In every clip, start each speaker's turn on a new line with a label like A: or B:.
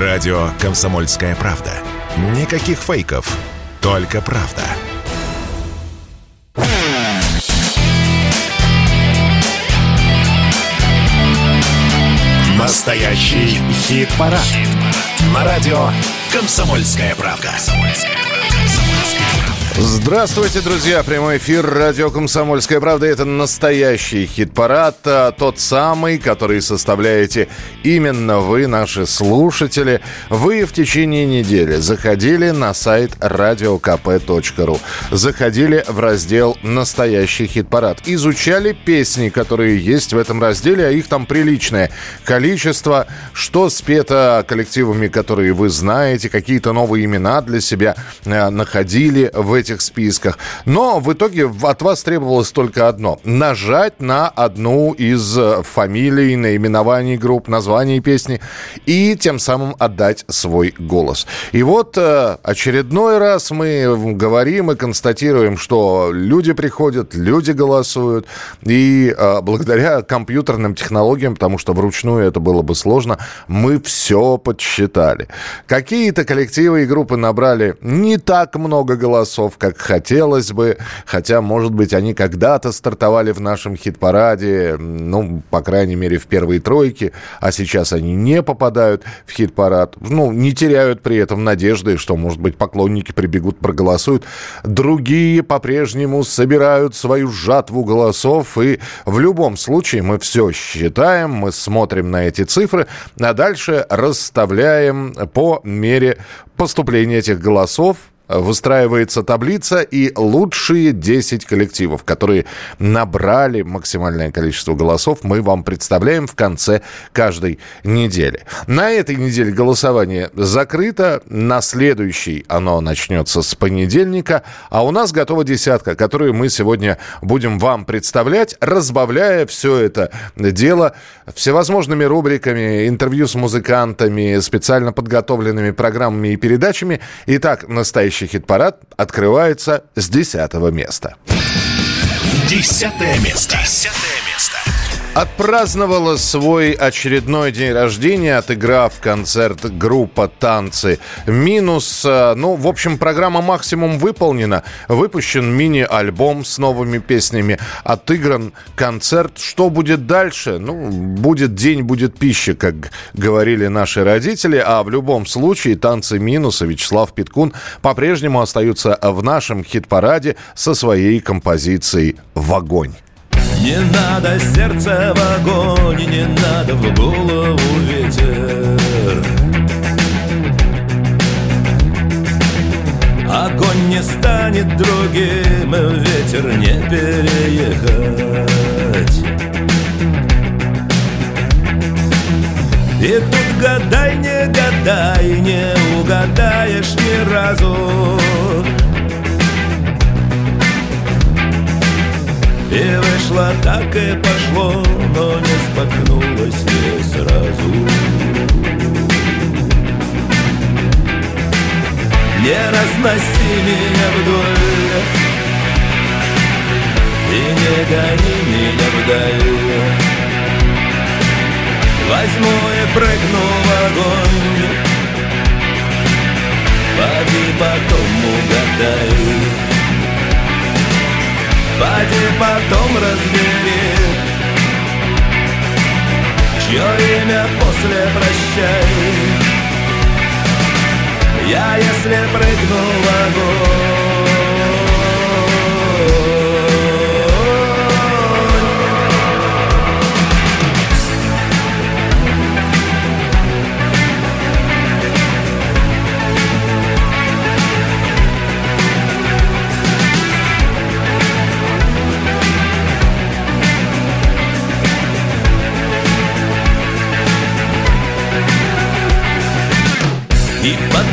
A: Радио «Комсомольская правда». Никаких фейков, только правда. Настоящий хит-парад. Хит На радио «Комсомольская правда». «Комсомольская правда».
B: Здравствуйте, друзья! Прямой эфир радио «Комсомольская правда» — это настоящий хит-парад, а, тот самый, который составляете именно вы, наши слушатели. Вы в течение недели заходили на сайт radiokp.ru, заходили в раздел «Настоящий хит-парад», изучали песни, которые есть в этом разделе, а их там приличное количество, что спето коллективами, которые вы знаете, какие-то новые имена для себя а, находили в этих списках. Но в итоге от вас требовалось только одно. Нажать на одну из э, фамилий, наименований групп, названий песни и тем самым отдать свой голос. И вот э, очередной раз мы говорим и констатируем, что люди приходят, люди голосуют. И э, благодаря компьютерным технологиям, потому что вручную это было бы сложно, мы все подсчитали. Какие-то коллективы и группы набрали не так много голосов, голосов, как хотелось бы. Хотя, может быть, они когда-то стартовали в нашем хит-параде, ну, по крайней мере, в первые тройки, а сейчас они не попадают в хит-парад. Ну, не теряют при этом надежды, что, может быть, поклонники прибегут, проголосуют. Другие по-прежнему собирают свою жатву голосов, и в любом случае мы все считаем, мы смотрим на эти цифры, а дальше расставляем по мере поступления этих голосов выстраивается таблица и лучшие 10 коллективов, которые набрали максимальное количество голосов, мы вам представляем в конце каждой недели. На этой неделе голосование закрыто, на следующей оно начнется с понедельника, а у нас готова десятка, которую мы сегодня будем вам представлять, разбавляя все это дело всевозможными рубриками, интервью с музыкантами, специально подготовленными программами и передачами. Итак, настоящий настоящий хит-парад открывается с десятого места.
A: Десятое место. Десятое место.
B: Отпраздновала свой очередной день рождения, отыграв концерт группа «Танцы». Минус, э, ну, в общем, программа «Максимум» выполнена. Выпущен мини-альбом с новыми песнями. Отыгран концерт. Что будет дальше? Ну, будет день, будет пища, как говорили наши родители. А в любом случае «Танцы минуса» Вячеслав Питкун по-прежнему остаются в нашем хит-параде со своей композицией «В огонь».
C: Не надо сердце в огонь, не надо в голову ветер. Огонь не станет другим, ветер не переехать. И тут гадай, не гадай, не угадаешь ни разу И вышло так и пошло, но не споткнулось не сразу. Не разноси меня вдоль И не гони меня вдаль Возьму и прыгну в огонь Поди потом угадай Поди потом разбери Чье имя после прощай. Я если прыгну в огонь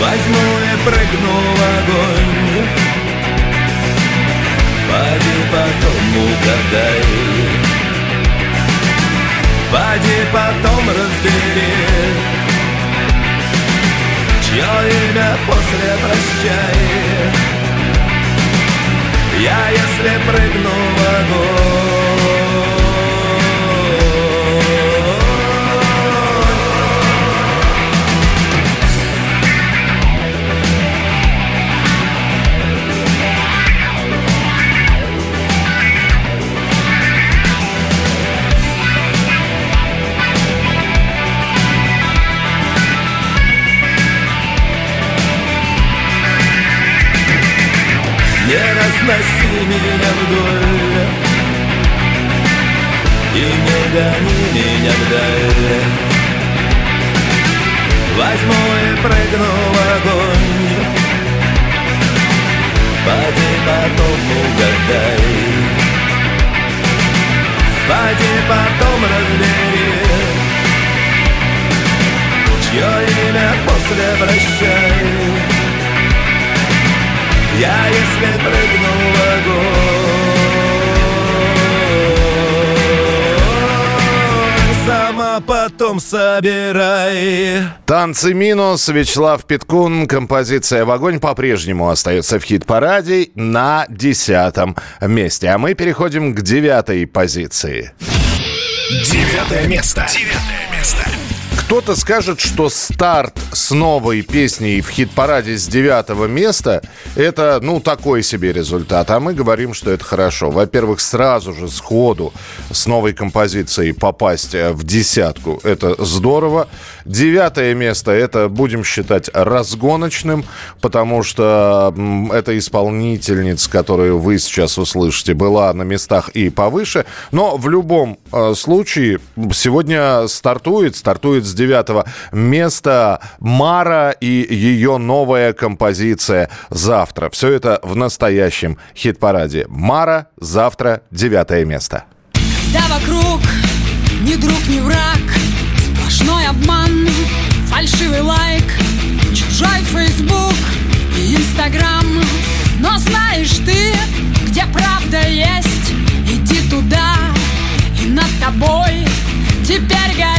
C: Возьму и прыгну в огонь. Поди потом угадай Поди потом разбери Чье имя после прощай. Я если прыгну в огонь собирай
B: Танцы минус, Вячеслав Питкун, композиция в огонь по-прежнему остается в хит-параде на десятом месте. А мы переходим к девятой позиции.
A: Девятое место. Девятое место.
B: Кто-то скажет, что старт с новой песней в хит-параде с девятого места – это, ну, такой себе результат. А мы говорим, что это хорошо. Во-первых, сразу же сходу с новой композицией попасть в десятку – это здорово. Девятое место – это, будем считать, разгоночным, потому что эта исполнительница, которую вы сейчас услышите, была на местах и повыше. Но в любом э, случае сегодня стартует, стартует с девятого места Мара и ее новая композиция «Завтра». Все это в настоящем хит-параде. Мара «Завтра» девятое место.
D: Да вокруг ни друг, ни враг Сплошной обман, фальшивый лайк Чужой фейсбук и инстаграм Но знаешь ты, где правда есть Иди туда, и над тобой теперь горит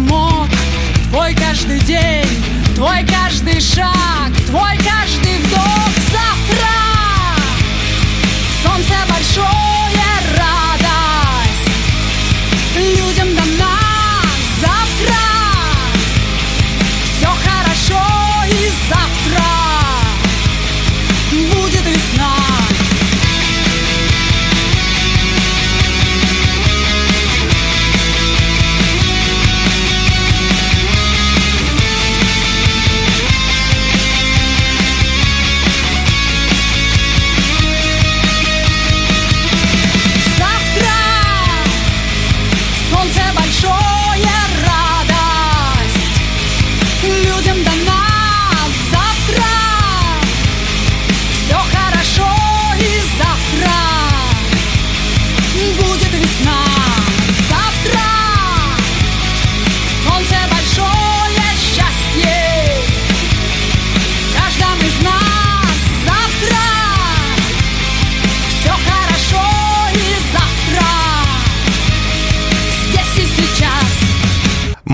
D: помог. Твой каждый день, твой каждый шаг, твой каждый вдох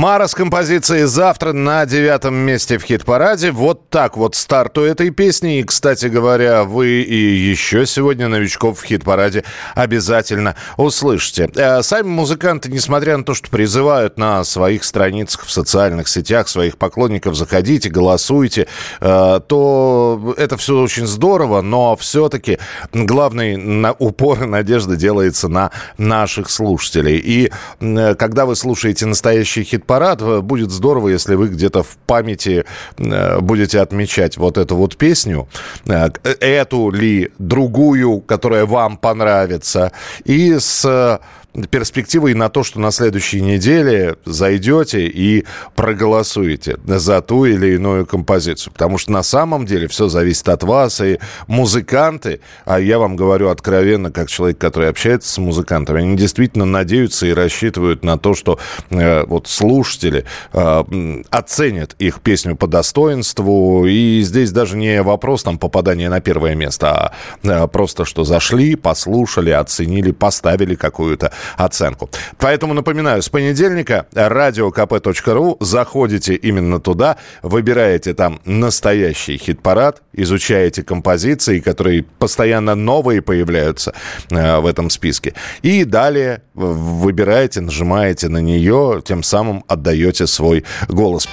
B: Мара с композицией «Завтра» на девятом месте в хит-параде. Вот так вот старту этой песни. И, кстати говоря, вы и еще сегодня новичков в хит-параде обязательно услышите. Э, сами музыканты, несмотря на то, что призывают на своих страницах в социальных сетях своих поклонников заходите, голосуйте, э, то это все очень здорово, но все-таки главный упор и надежда делается на наших слушателей. И э, когда вы слушаете настоящий хит хит-парад. Будет здорово, если вы где-то в памяти э, будете отмечать вот эту вот песню, э, эту ли, другую, которая вам понравится, и с перспективой на то, что на следующей неделе зайдете и проголосуете за ту или иную композицию. Потому что на самом деле все зависит от вас. И музыканты, а я вам говорю откровенно, как человек, который общается с музыкантами, они действительно надеются и рассчитывают на то, что э, вот слушатели э, оценят их песню по достоинству. И здесь даже не вопрос там попадания на первое место, а э, просто что зашли, послушали, оценили, поставили какую-то оценку. Поэтому напоминаю, с понедельника radiokp.ru заходите именно туда, выбираете там настоящий хит-парад, изучаете композиции, которые постоянно новые появляются э, в этом списке. И далее выбираете, нажимаете на нее, тем самым отдаете свой голос.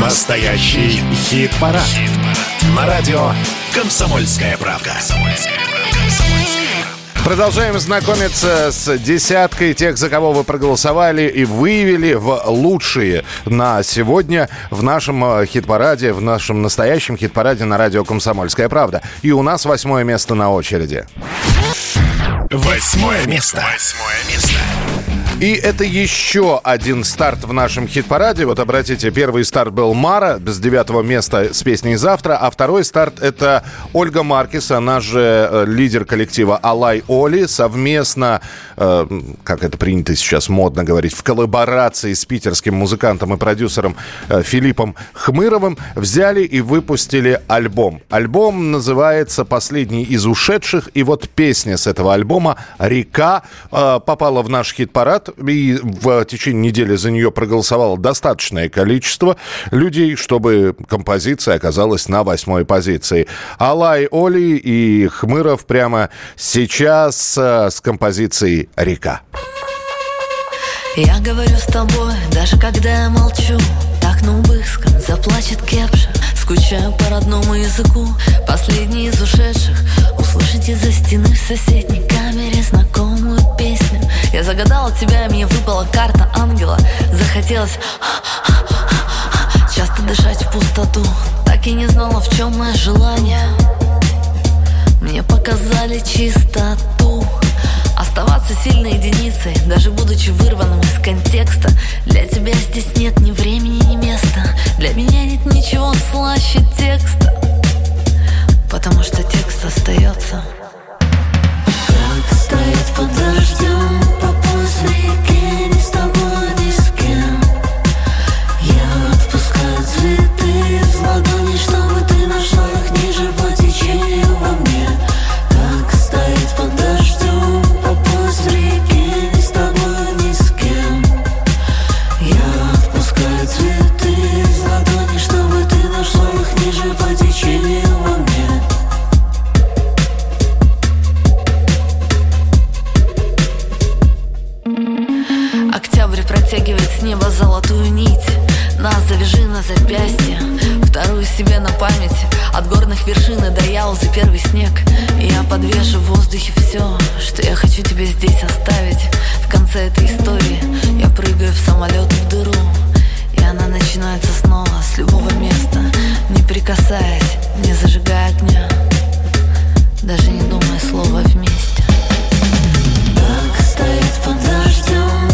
A: Настоящий хит-парад. хит-парад. На радио «Комсомольская правка». «Комсомольская правка».
B: Продолжаем знакомиться с десяткой тех, за кого вы проголосовали и выявили в лучшие на сегодня в нашем э, хит-параде, в нашем настоящем хит-параде на радио «Комсомольская правда». И у нас восьмое место на очереди.
A: Восьмое место. Восьмое место.
B: И это еще один старт в нашем хит-параде. Вот обратите, первый старт был Мара с девятого места с песней «Завтра», а второй старт это Ольга Маркис, она же э, лидер коллектива «Алай Оли», совместно, э, как это принято сейчас модно говорить, в коллаборации с питерским музыкантом и продюсером э, Филиппом Хмыровым взяли и выпустили альбом. Альбом называется «Последний из ушедших», и вот песня с этого альбома «Река» э, попала в наш хит-парад и в течение недели за нее проголосовало достаточное количество людей, чтобы композиция оказалась на восьмой позиции. Алай Оли и Хмыров прямо сейчас э, с композицией «Река».
E: Я говорю с тобой, даже когда я молчу Так на убыском заплачет кепша Скучаю по родному языку Последний из ушедших Услышите за стены в соседней камере Знакомую песню Я загадала тебя, и мне выпала карта ангела. Захотелось Часто дышать в пустоту. Так и не знала, в чем мое желание. Мне показали чистоту. Оставаться сильной единицей, даже будучи вырванным из контекста. Для тебя здесь нет ни времени, ни места. Для меня нет ничего слаще текста. Потому что текст остается под дождем запястье Вторую себе на память. От горных вершин до Ялзы первый снег. И я подвешу в воздухе все Что я хочу тебе здесь оставить. В конце этой истории Я прыгаю в самолет в дыру И она начинается снова с любого места Не прикасаясь, не зажигая огня. Даже не думая слова вместе. Так стоит под дождем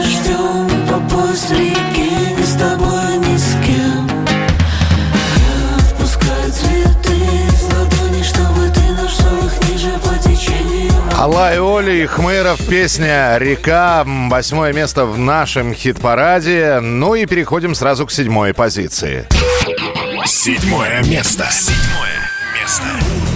B: Алай Оли и Хмыров, песня «Река», восьмое место в нашем хит-параде. Ну и переходим сразу к седьмой позиции.
A: Седьмое место. Седьмое место.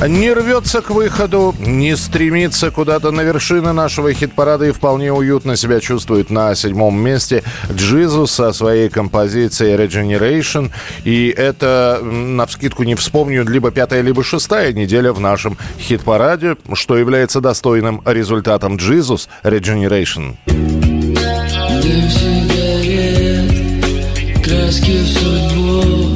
B: Не рвется к выходу, не стремится куда-то на вершины нашего хит-парада и вполне уютно себя чувствует на седьмом месте Джизус со своей композицией Regeneration. И это, на вскидку не вспомню, либо пятая, либо шестая неделя в нашем хит-параде, что является достойным результатом Джизус Regeneration.
F: Краски в судьбу,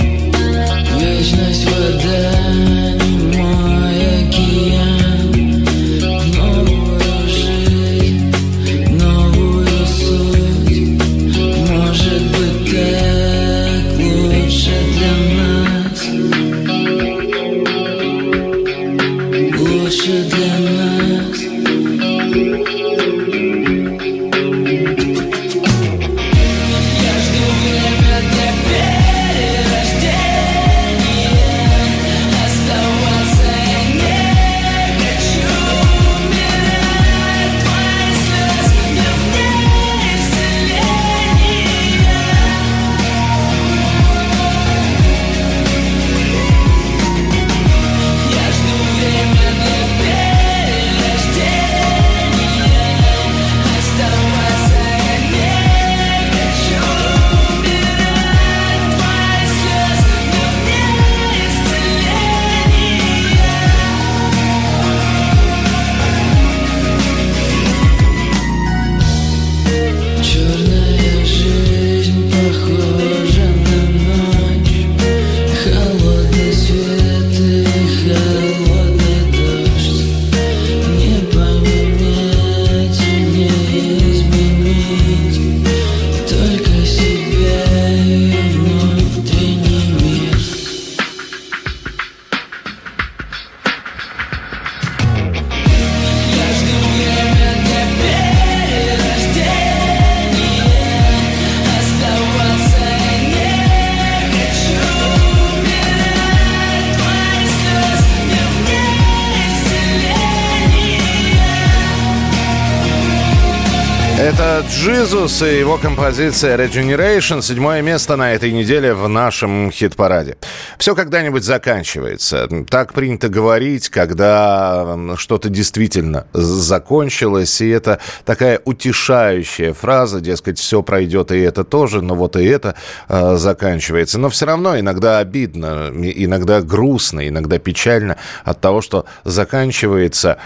B: Джизус и его композиция Regeneration. Седьмое место на этой неделе в нашем хит-параде. Все когда-нибудь заканчивается. Так принято говорить, когда что-то действительно закончилось. И это такая утешающая фраза, дескать, все пройдет и это тоже, но вот и это э, заканчивается. Но все равно иногда обидно, иногда грустно, иногда печально от того, что заканчивается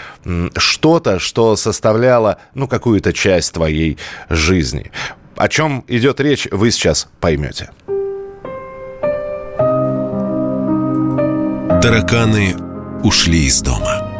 B: что-то, что составляло, ну, какую-то часть твоей жизни. О чем идет речь, вы сейчас поймете.
G: Тараканы ушли из дома.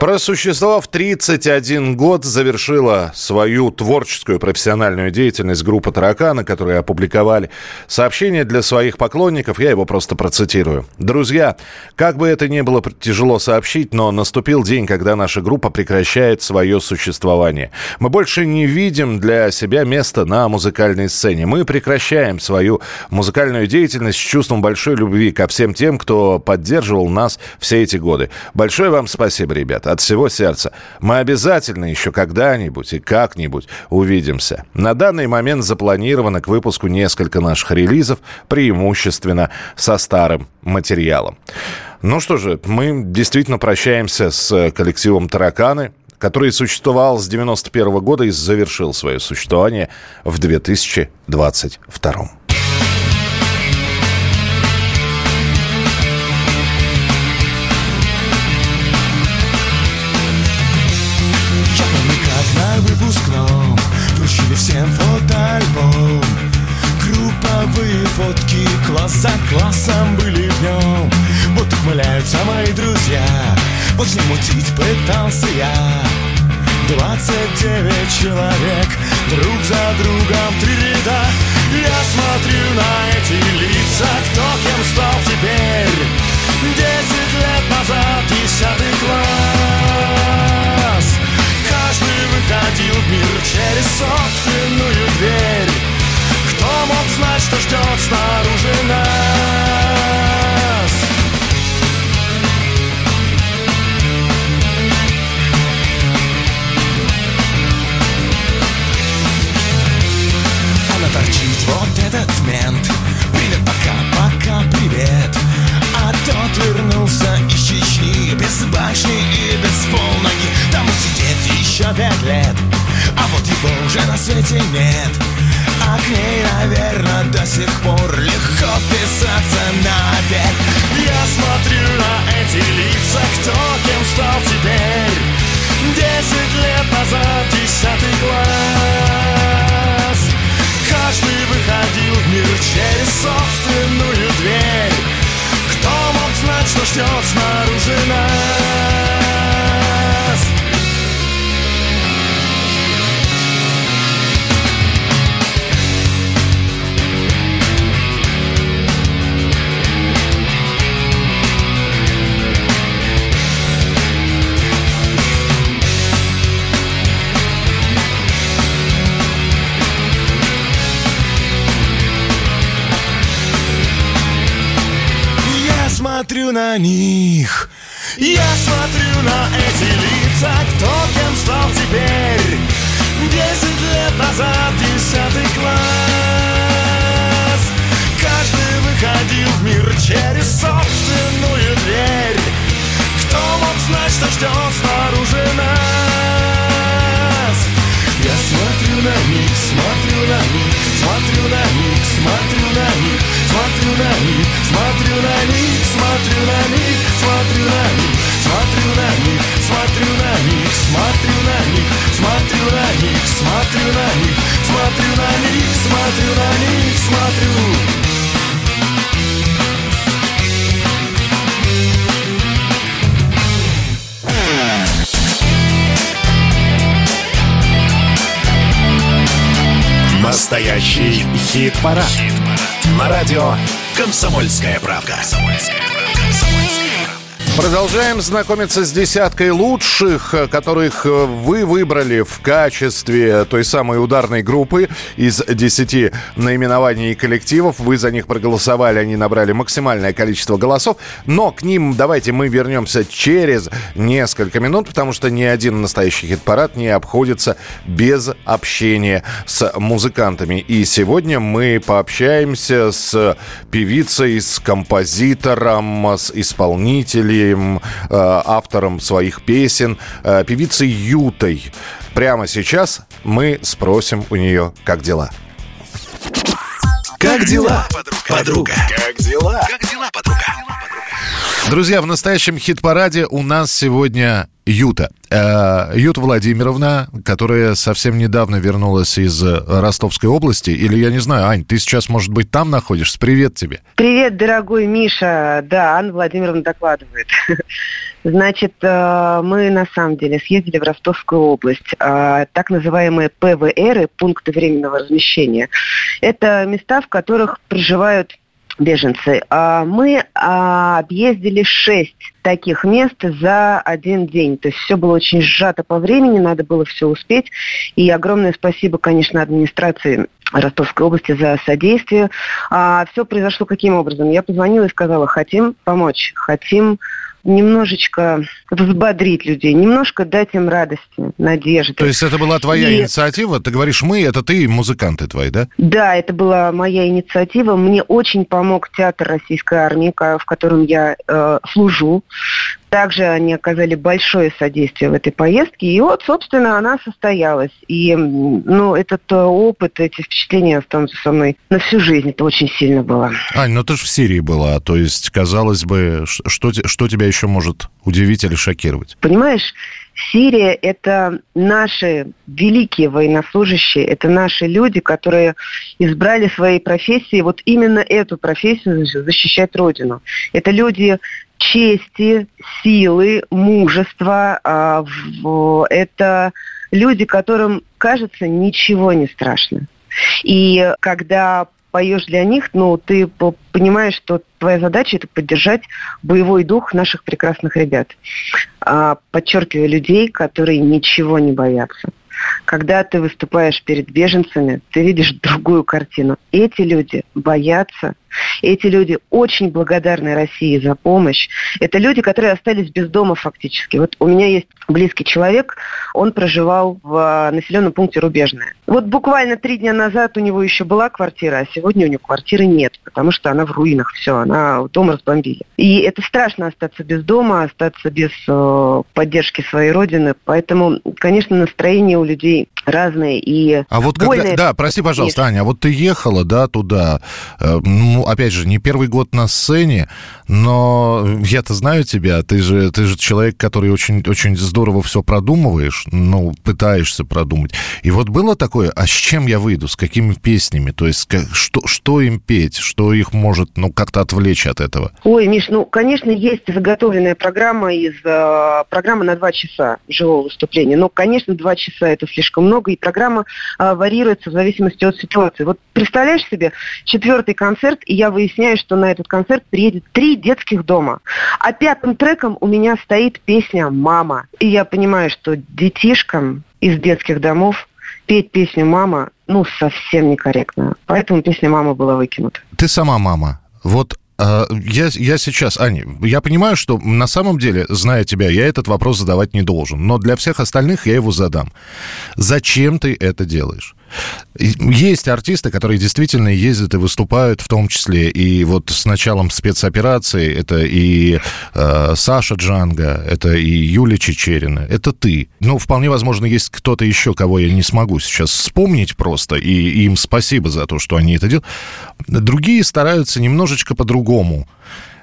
B: Просуществовав 31 год, завершила свою творческую профессиональную деятельность группа «Тараканы», которые опубликовали сообщение для своих поклонников. Я его просто процитирую. «Друзья, как бы это ни было тяжело сообщить, но наступил день, когда наша группа прекращает свое существование. Мы больше не видим для себя места на музыкальной сцене. Мы прекращаем свою музыкальную деятельность с чувством большой любви ко всем тем, кто поддерживал нас все эти годы. Большое вам спасибо, ребята, от всего сердца. Мы обязательно еще когда-нибудь и как-нибудь увидимся. На данный момент запланировано к выпуску несколько наших релизов, преимущественно со старым материалом. Ну что же, мы действительно прощаемся с коллективом «Тараканы», который существовал с 91 года и завершил свое существование в 2022.
C: Ухмыляются мои друзья Вот замутить пытался я. Двадцать девять человек Друг за другом три ряда. Я смотрю на эти лица Кто кем стал теперь. Десять лет назад Десятый класс. Каждый выходил в мир через собственную дверь. Кто мог знать, что ждет снаружи нас?
H: ассортимент Привет, пока, пока, привет. А
I: тот вернулся из Чечни Без башни и без полноги. Там сидеть еще пять лет. А
H: вот его уже на свете нет. А к ней, наверное, до сих пор Легко писаться на обед Я смотрю на эти лица Кто кем стал теперь. Десять лет назад, десятый класс. Каждый выходил в мир через собственную дверь. Кто мог знать, что ждет снаружи нас смотрю на них. Я смотрю на эти лица Кто кем стал теперь. Десять лет назад Десятый класс. Каждый выходил в мир Через собственную дверь. Кто мог знать, что ждет снаружи нас? Я смотрю на них, смотрю на них Смотрю на них, смотрю на них Смотрю на них, смотрю на них Смотрю на них, смотрю на них Смотрю на них, смотрю на них Смотрю на них, смотрю на них Смотрю на них, смотрю на них Смотрю на них, смотрю
A: Настоящий хит-парад. На радио «Комсомольская правда».
B: Продолжаем знакомиться с десяткой лучших, э, которых э, вы выбрали в качестве той самой ударной группы из 10 наименований коллективов. Вы за них проголосовали, они набрали максимальное количество голосов. Но к ним давайте мы вернемся через несколько минут, потому что ни один настоящий хит-парад не обходится без общения с музыкантами. И сегодня мы пообщаемся с певицей, с композитором, с исполнителем, э, автором своих песен, э, певицей Ютой. Прямо сейчас мы спросим у нее, как дела.
A: Как дела, подруга? Как дела? Как дела, подруга?
B: Друзья, в настоящем хит-параде у нас сегодня Юта. Э, Юта Владимировна, которая совсем недавно вернулась из Ростовской области. Или я не знаю, Ань, ты сейчас, может быть, там находишься? Привет тебе.
J: Привет, дорогой Миша. Да, Анна Владимировна докладывает. Значит, э, мы на самом деле съездили в Ростовскую область. Э, Так называемые ПВРы, пункты временного размещения. Это места, в которых проживают беженцы. А Мы а, объездили шесть таких мест за один день. То есть все было очень сжато по времени, надо было все успеть. И огромное спасибо, конечно, администрации Ростовской области за содействие. А все произошло каким образом? Я позвонила и сказала, хотим помочь, хотим немножечко взбодрить людей, немножко дать им радости, надежды.
B: То есть это была твоя
J: И-
B: инициатива? Ты говоришь «мы», это ты музыканты твои, да?
J: Да, это была моя инициатива. Мне очень помог театр Российской армии, в котором я э, служу. Также они оказали большое содействие в этой поездке. И вот, собственно, она состоялась. И, ну, этот э, опыт, эти впечатления останутся со мной на всю жизнь. Это очень сильно было.
B: Ань, ну ты же в Сирии была, то есть, казалось бы, что, что тебя еще может удивить или шокировать?
J: Понимаешь, Сирия – это наши великие военнослужащие, это наши люди, которые избрали своей профессией вот именно эту профессию защ- защищать Родину. Это люди чести, силы, мужества. а, Это люди, которым, кажется, ничего не страшно. И когда поешь для них, ну, ты по- понимаешь, что твоя задача это поддержать боевой дух наших прекрасных ребят. А, подчеркиваю, людей, которые ничего не боятся. Когда ты выступаешь перед беженцами, ты видишь другую картину. Эти люди боятся Эти люди очень благодарны России за помощь. Это люди, которые остались без дома фактически. Вот у меня есть близкий человек, он проживал в а, населенном пункте Рубежное. Вот буквально три дня назад у него еще была квартира, а сегодня у него квартиры нет, потому что она в руинах, все, она дом разбомбили. И это страшно остаться без дома, остаться без э, поддержки своей родины, поэтому, конечно, настроение у людей разные и
B: А вот когда... Да, прости, пожалуйста, Аня, а вот ты ехала, да, туда, э, ну, опять же, не первый год на сцене, но я-то знаю тебя, ты же, ты же человек, который очень, очень здорово все продумываешь, ну, пытаешься продумать. И вот было такое, а с чем я выйду, с какими песнями, то есть как- что, что им петь, что их может, ну, как-то отвлечь от этого?
J: Ой, Миш, ну, конечно, есть заготовленная программа из э, программы на два часа живого выступления. Но, конечно, два часа это слишком много, и программа э, варьируется в зависимости от ситуации. Вот представляешь себе, четвертый концерт, и я выясняю, что на этот концерт приедет три детских дома. А пятым треком у меня стоит песня «Мама». И я понимаю, что детишкам из детских домов петь песню «Мама» ну, совсем некорректно. Поэтому песня «Мама» была выкинута.
B: Ты сама мама. Вот я, я сейчас, Аня, я понимаю, что на самом деле, зная тебя, я этот вопрос задавать не должен. Но для всех остальных я его задам. Зачем ты это делаешь? Есть артисты, которые действительно ездят и выступают, в том числе и вот с началом спецоперации, это и э, Саша Джанга, это и Юлия Чечерина, это ты. Ну, вполне возможно, есть кто-то еще, кого я не смогу сейчас вспомнить просто, и им спасибо за то, что они это делают. Другие стараются немножечко по-другому.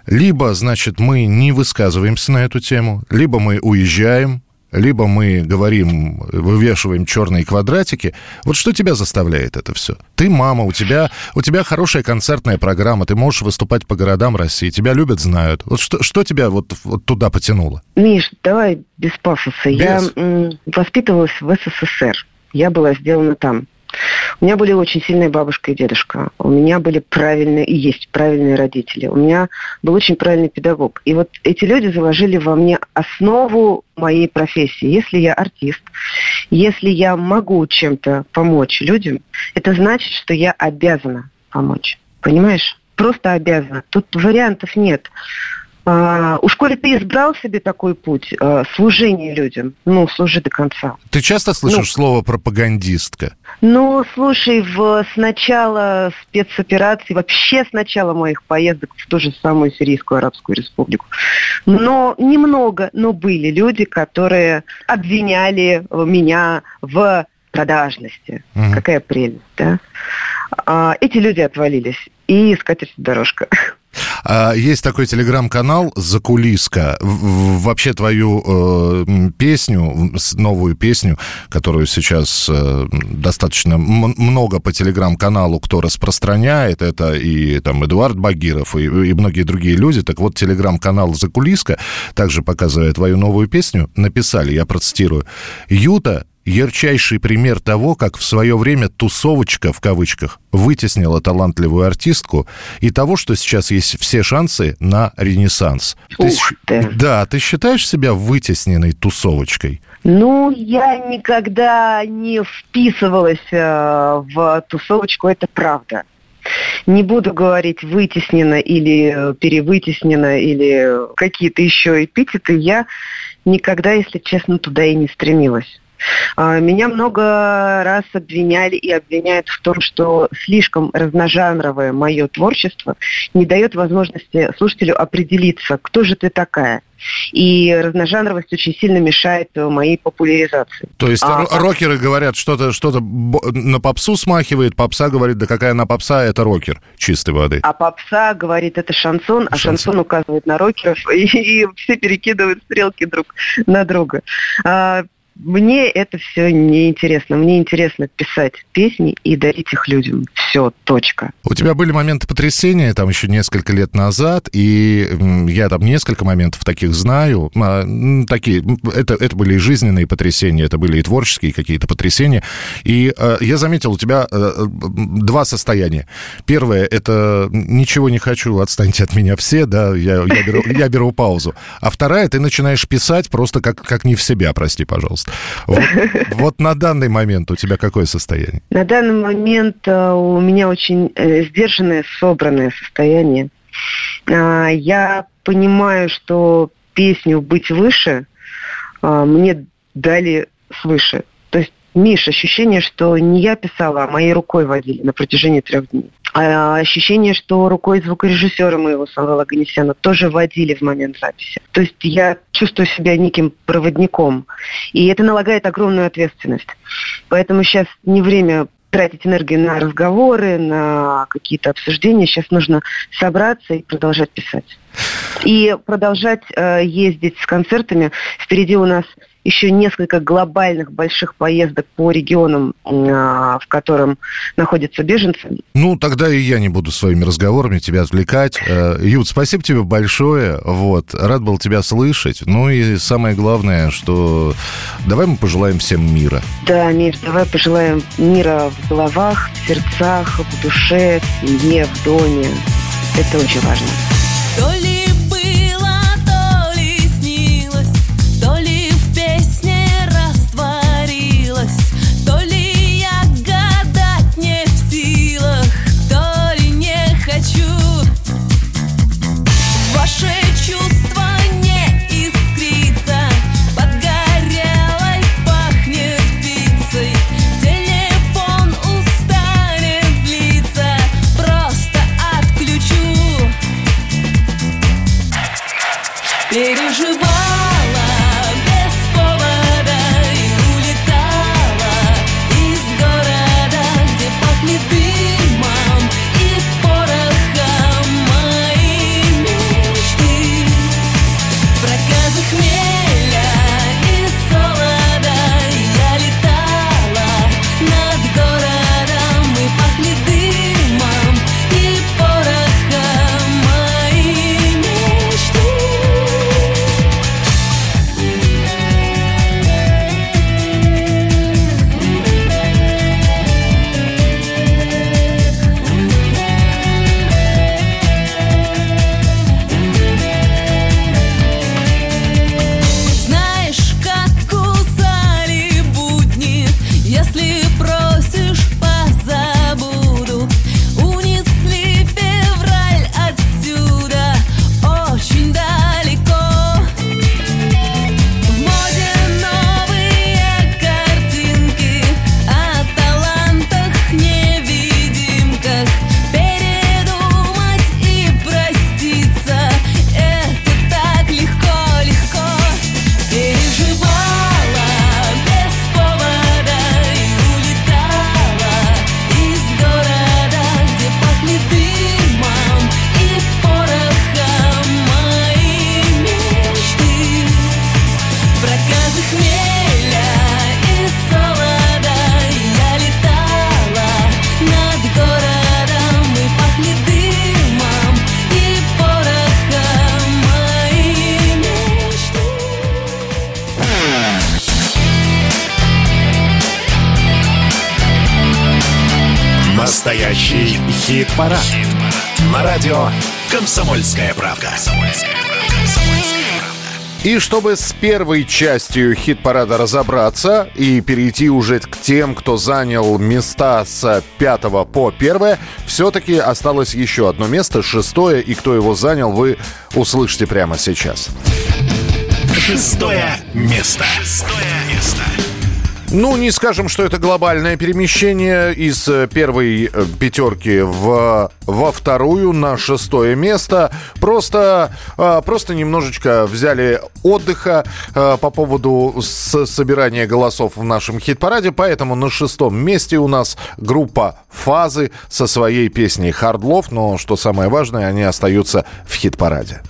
B: Либо, значит, мы не высказываемся на эту тему, либо мы уезжаем, либо мы говорим, вывешиваем черные квадратики. Вот что тебя заставляет это все? Ты мама, у тебя, у тебя хорошая концертная программа, ты можешь выступать по городам России, тебя любят, знают. Вот что, что тебя вот, вот туда потянуло?
J: Миш, давай без пафоса. Я
B: Без.
J: м, воспитывалась в СССР. Я была сделана там. У меня были очень сильные бабушка и дедушка. У меня были правильные, и есть правильные родители. У меня был очень правильный педагог. И вот эти люди заложили во мне основу моей профессии. Если я артист, если я могу чем-то помочь людям, это значит, что я обязана помочь. Понимаешь? Просто обязана. Тут вариантов нет. А, уж коли ты избрал себе такой путь, а, служение людям, ну, служи до конца.
B: Ты часто слышишь
J: Ну.
B: слово пропагандистка?
J: Ну, слушай, в, с начала спецоперации, вообще с начала моих поездок в ту же самую Сирийскую Арабскую Республику, но немного, но были люди, которые обвиняли меня в продажности.
B: Мгм.
J: Какая прелесть, да? А, эти люди отвалились. И скатерть дорожка.
B: А, Есть такой телеграм-канал «Закулиска». Вообще твою э, песню, новую песню, которую сейчас э, достаточно много по телеграм-каналу кто распространяет, это и там Эдуард Багиров, и, и многие другие люди. Так вот, телеграм-канал «Закулиска», также показывая твою новую песню, написали, я процитирую, «Юта ярчайший пример того, как в свое время тусовочка, в кавычках, вытеснила талантливую артистку и того, что сейчас есть все шансы на ренессанс.
J: Ух
B: щ-
J: ты.
B: Да, ты считаешь себя вытесненной тусовочкой?
J: Ну, я никогда не вписывалась э, в тусовочку, это правда. Не буду говорить вытеснено или перевытеснено или какие-то еще эпитеты. Я никогда, если честно, туда и не стремилась. А, Меня много раз обвиняли и обвиняют в том, что слишком разножанровое мое творчество не дает возможности слушателю определиться, кто же ты такая. И разножанровость очень сильно мешает моей популяризации.
B: То есть
J: А,
B: ро- рокеры говорят, что-то что на попсу смахивает, попса говорит, да какая она попса, это рокер чистой воды.
J: А попса говорит, это шансон, а
B: Шансон.
J: шансон, указывает на рокеров, и, и все перекидывают стрелки друг на друга. А, мне это все неинтересно. Мне интересно писать песни и дарить их людям. Все, точка.
B: У тебя были моменты потрясения там еще несколько лет назад, и я там несколько моментов таких знаю. А, Такие, это, это были и жизненные потрясения, это были и творческие какие-то потрясения. И э, я заметил, у тебя э, м, два состояния. Первое, это ничего не хочу, отстаньте от меня все, да, я, я, беру, я беру паузу. А вторая, ты начинаешь писать просто как, как не в себя, прости, пожалуйста. Возраст. Вот, вот на данный момент у тебя какое состояние?
J: На данный момент э, у меня очень э, сдержанное, собранное состояние. А, Я понимаю, что песню «Быть выше» а, мне дали свыше. То есть, Миш, ощущение, что не я писала, а моей рукой водили на протяжении трех дней. А ощущение, что рукой звукорежиссера моего Самвела Аганесяна тоже водили в момент записи. То есть я чувствую себя неким проводником. И это налагает огромную ответственность. Поэтому сейчас не время тратить энергию на разговоры, на какие-то обсуждения. Сейчас нужно собраться и продолжать писать. И продолжать э, ездить с концертами. Впереди у нас еще несколько глобальных больших поездок по регионам, э, в котором находятся беженцы.
B: Ну, тогда и я не буду своими разговорами тебя отвлекать. Э, Юд, спасибо тебе большое. Вот. Рад был тебя слышать. Ну и самое главное, что давай мы пожелаем всем мира.
J: Да, Миш, давай пожелаем мира в головах, в сердцах, в душе, в семье, в доме. Это очень важно.
K: То ли
A: Настоящий хит-парад. На радио «Комсомольская правда».
B: И чтобы с первой частью хит-парада разобраться и перейти уже к тем, кто занял места с пятого по первое, все-таки осталось еще одно место, шестое, и кто его занял, вы услышите прямо сейчас.
A: Шестое место. Шестое место.
B: Ну, не скажем, что это глобальное перемещение из э, первой э, пятерки в, во вторую на шестое место. Просто, э, просто немножечко взяли отдыха по поводу собирания голосов в нашем хит-параде. Поэтому на шестом месте у нас группа «Фазы» со своей песней «Hard Love». Но, что самое важное, они остаются в хит-параде.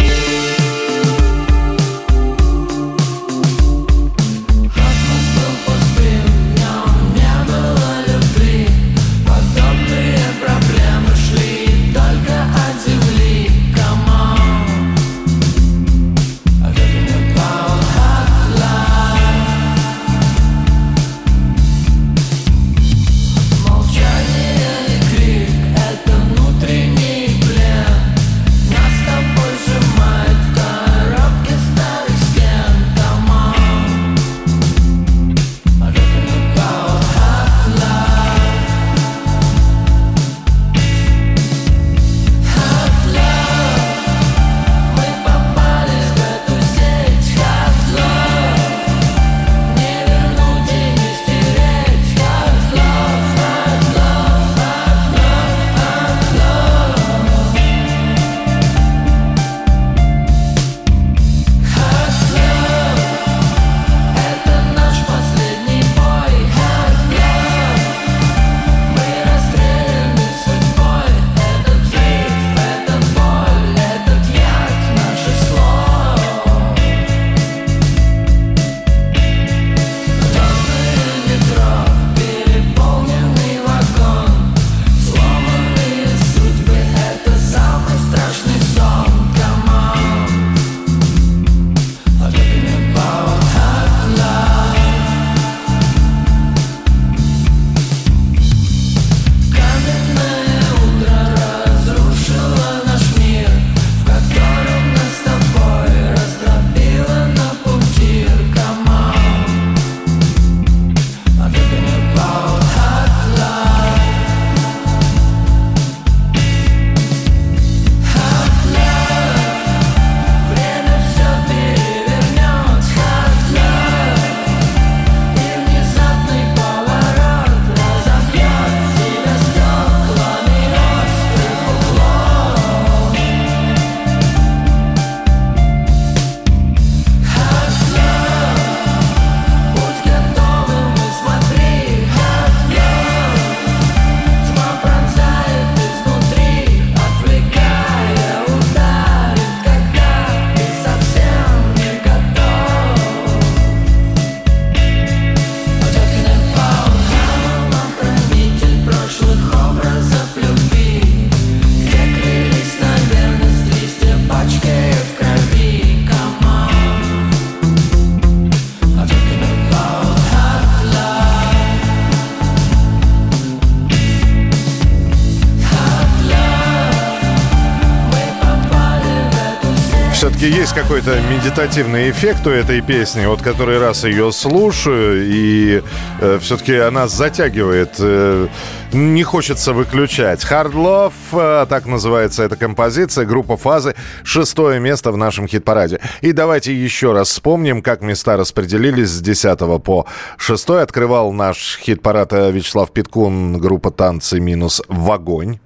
B: Все-таки есть какой-то медитативный эффект у этой песни, вот который раз ее слушаю, и э, все-таки она затягивает, э, не хочется выключать. Hard Love, э, так называется эта композиция, группа «Фазы», шестое место в нашем хит-параде. И давайте еще раз вспомним, как места распределились с 10 по 6. Открывал наш хит-парад э, Вячеслав Питкун, группа «Танцы минус в огонь».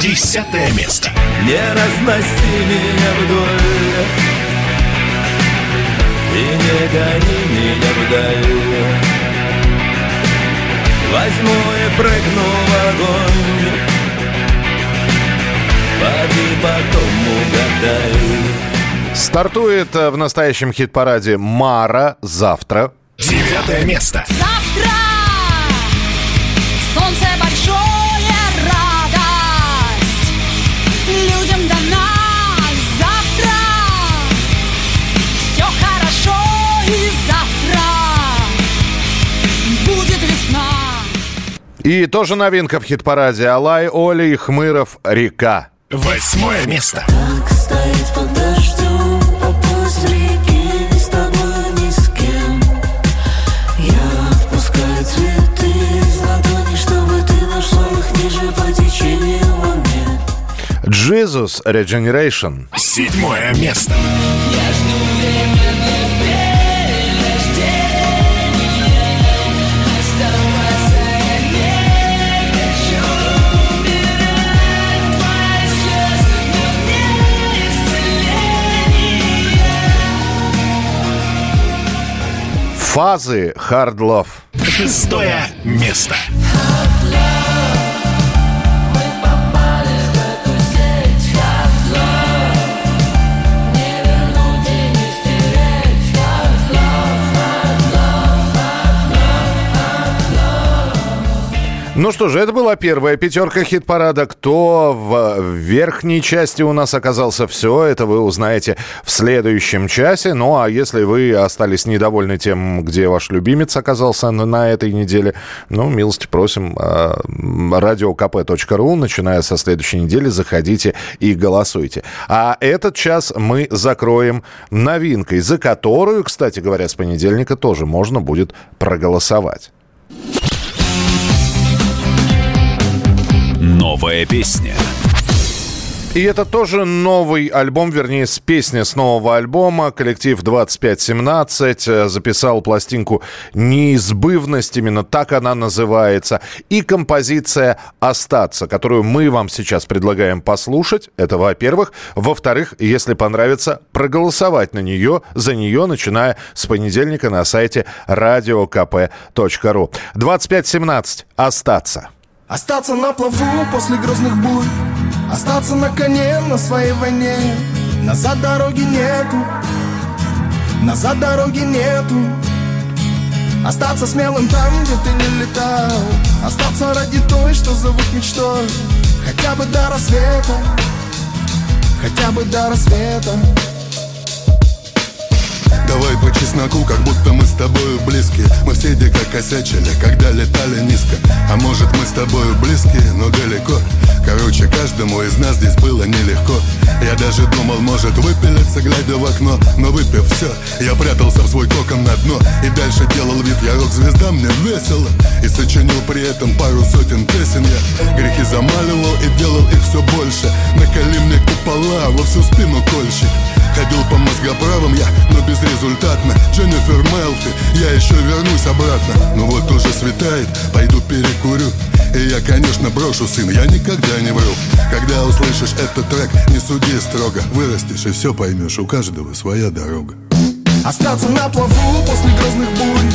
A: Десятое место.
L: Не разноси меня вдоль И не гони меня вдаль. Возьму и прыгну в огонь. Поди потом угадай.
B: Стартует э, в настоящем хит-параде «Мара» завтра.
A: Девятое место.
D: Завтра! Солнце И
B: тоже новинка в хит-параде «Алай, Оля и Хмыров. Река».
A: Восьмое место.
E: Так стоит под дождем Поплыть реки с тобой, ни с кем Я отпускаю цветы из ладони Чтобы ты нашла их ниже по течению во мне
B: «Jesus Regeneration».
A: Седьмое место.
B: Фазы «Hard Love».
A: Шестое место.
B: Ну что же, это была первая пятерка хит-парада. Кто в верхней части у нас оказался, все это вы узнаете в следующем часе. Ну а если вы остались недовольны тем, где ваш любимец оказался на, этой неделе, ну, милости просим, radiokp.ru, начиная со следующей недели, заходите и голосуйте. А этот час мы закроем новинкой, за которую, кстати говоря, с понедельника тоже можно будет проголосовать.
G: Новая песня.
B: И это тоже новый альбом, вернее, с песни с нового альбома. Коллектив 2517 э, записал пластинку «Неизбывность», именно так она называется. И композиция «Остаться», которую мы вам сейчас предлагаем послушать. Это во-первых. Во-вторых, если понравится, проголосовать на нее, за нее, начиная с понедельника на сайте radiokp.ru. 2517 «Остаться».
L: Остаться на плаву после грозных бурь. Остаться на коне на своей войне. Назад дороги нету. Назад дороги нету. Остаться смелым там, где ты не летал. Остаться ради той, что зовут мечтой. Хотя бы до рассвета. Хотя бы до рассвета
M: Давай по чесноку, как будто мы с тобою близки. Мы все дико косячили, когда летали низко. А может мы с тобою близки, но далеко. Короче, каждому из нас здесь было нелегко. Я даже думал, может выпилиться, глядя в окно. Но выпив все, я прятался в свой кокон на дно. И дальше делал вид, я рок-звезда, мне весело. И сочинил при этом пару сотен песен Я. Грехи замаливал и делал их все больше. Накали мне купола во всю спину кольщик Ходил по мозгоправам я, но безрезультатно. Дженнифер Мелфи, я еще вернусь обратно. Ну вот уже светает, пойду перекурю. И я, конечно, брошу, сын, я никогда не вру. Когда услышишь этот трек, не суди строго. Вырастешь и все поймешь, у каждого своя дорога.
L: Остаться на плаву после грозных бурь.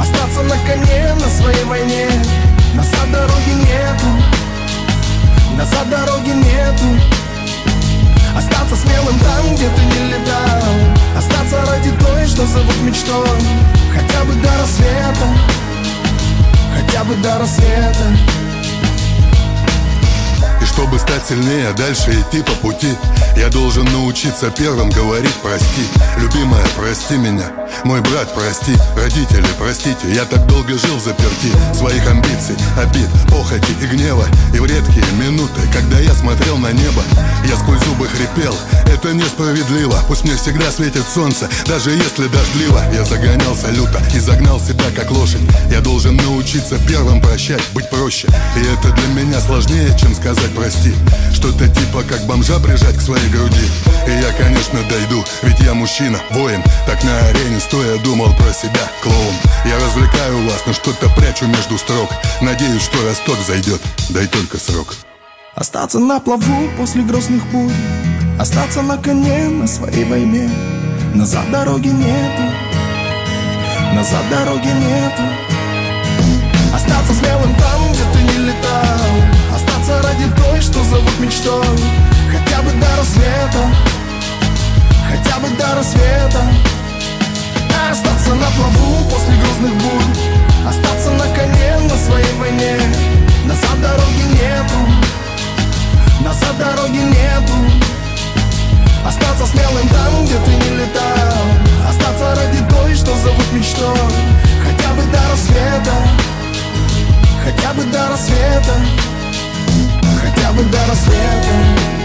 L: Остаться на коне на своей войне. Назад дороги нету. Назад дороги нету Остаться смелым там, где ты не летал. Остаться ради той, что зовут мечтой. Хотя бы до рассвета. Хотя бы до рассвета.
M: Чтобы стать сильнее, дальше идти по пути Я должен научиться первым говорить прости Любимая, прости меня. Мой брат, прости. Родители, простите. Я так долго жил заперти. Своих амбиций, обид, похоти и гнева. И в редкие минуты, когда я смотрел на небо Я сквозь зубы хрипел. Это несправедливо. Пусть мне всегда светит солнце Даже если дождливо. Я загонялся люто и загнал себя как лошадь. Я должен научиться первым прощать Быть проще. И это для меня сложнее, чем сказать прости Что-то типа как бомжа прижать к своей груди. И я, конечно, дойду Ведь я мужчина, воин. Так на арене стоя думал про себя Клоун. Я развлекаю вас, но что-то прячу между строк. Надеюсь, что росток зайдет Дай только срок.
L: Остаться на плаву после грустных бурь Остаться на коне на своей войне. Назад дороги нету. Назад дороги нету. Остаться смелым там, где ты не летал. Остаться ради той, что зовут мечтой. Хотя бы рассвета. Хотя бы до рассвета. Остаться на плаву после грустных бурь. Остаться на коне на своей войне. Назад дороги нету. Назад дороги нету. Остаться смелым там, где ты не летал. Остаться ради той, что зовут мечтой. Хотя бы до рассвета. Хотя бы до рассвета. Хотя бы до рассвета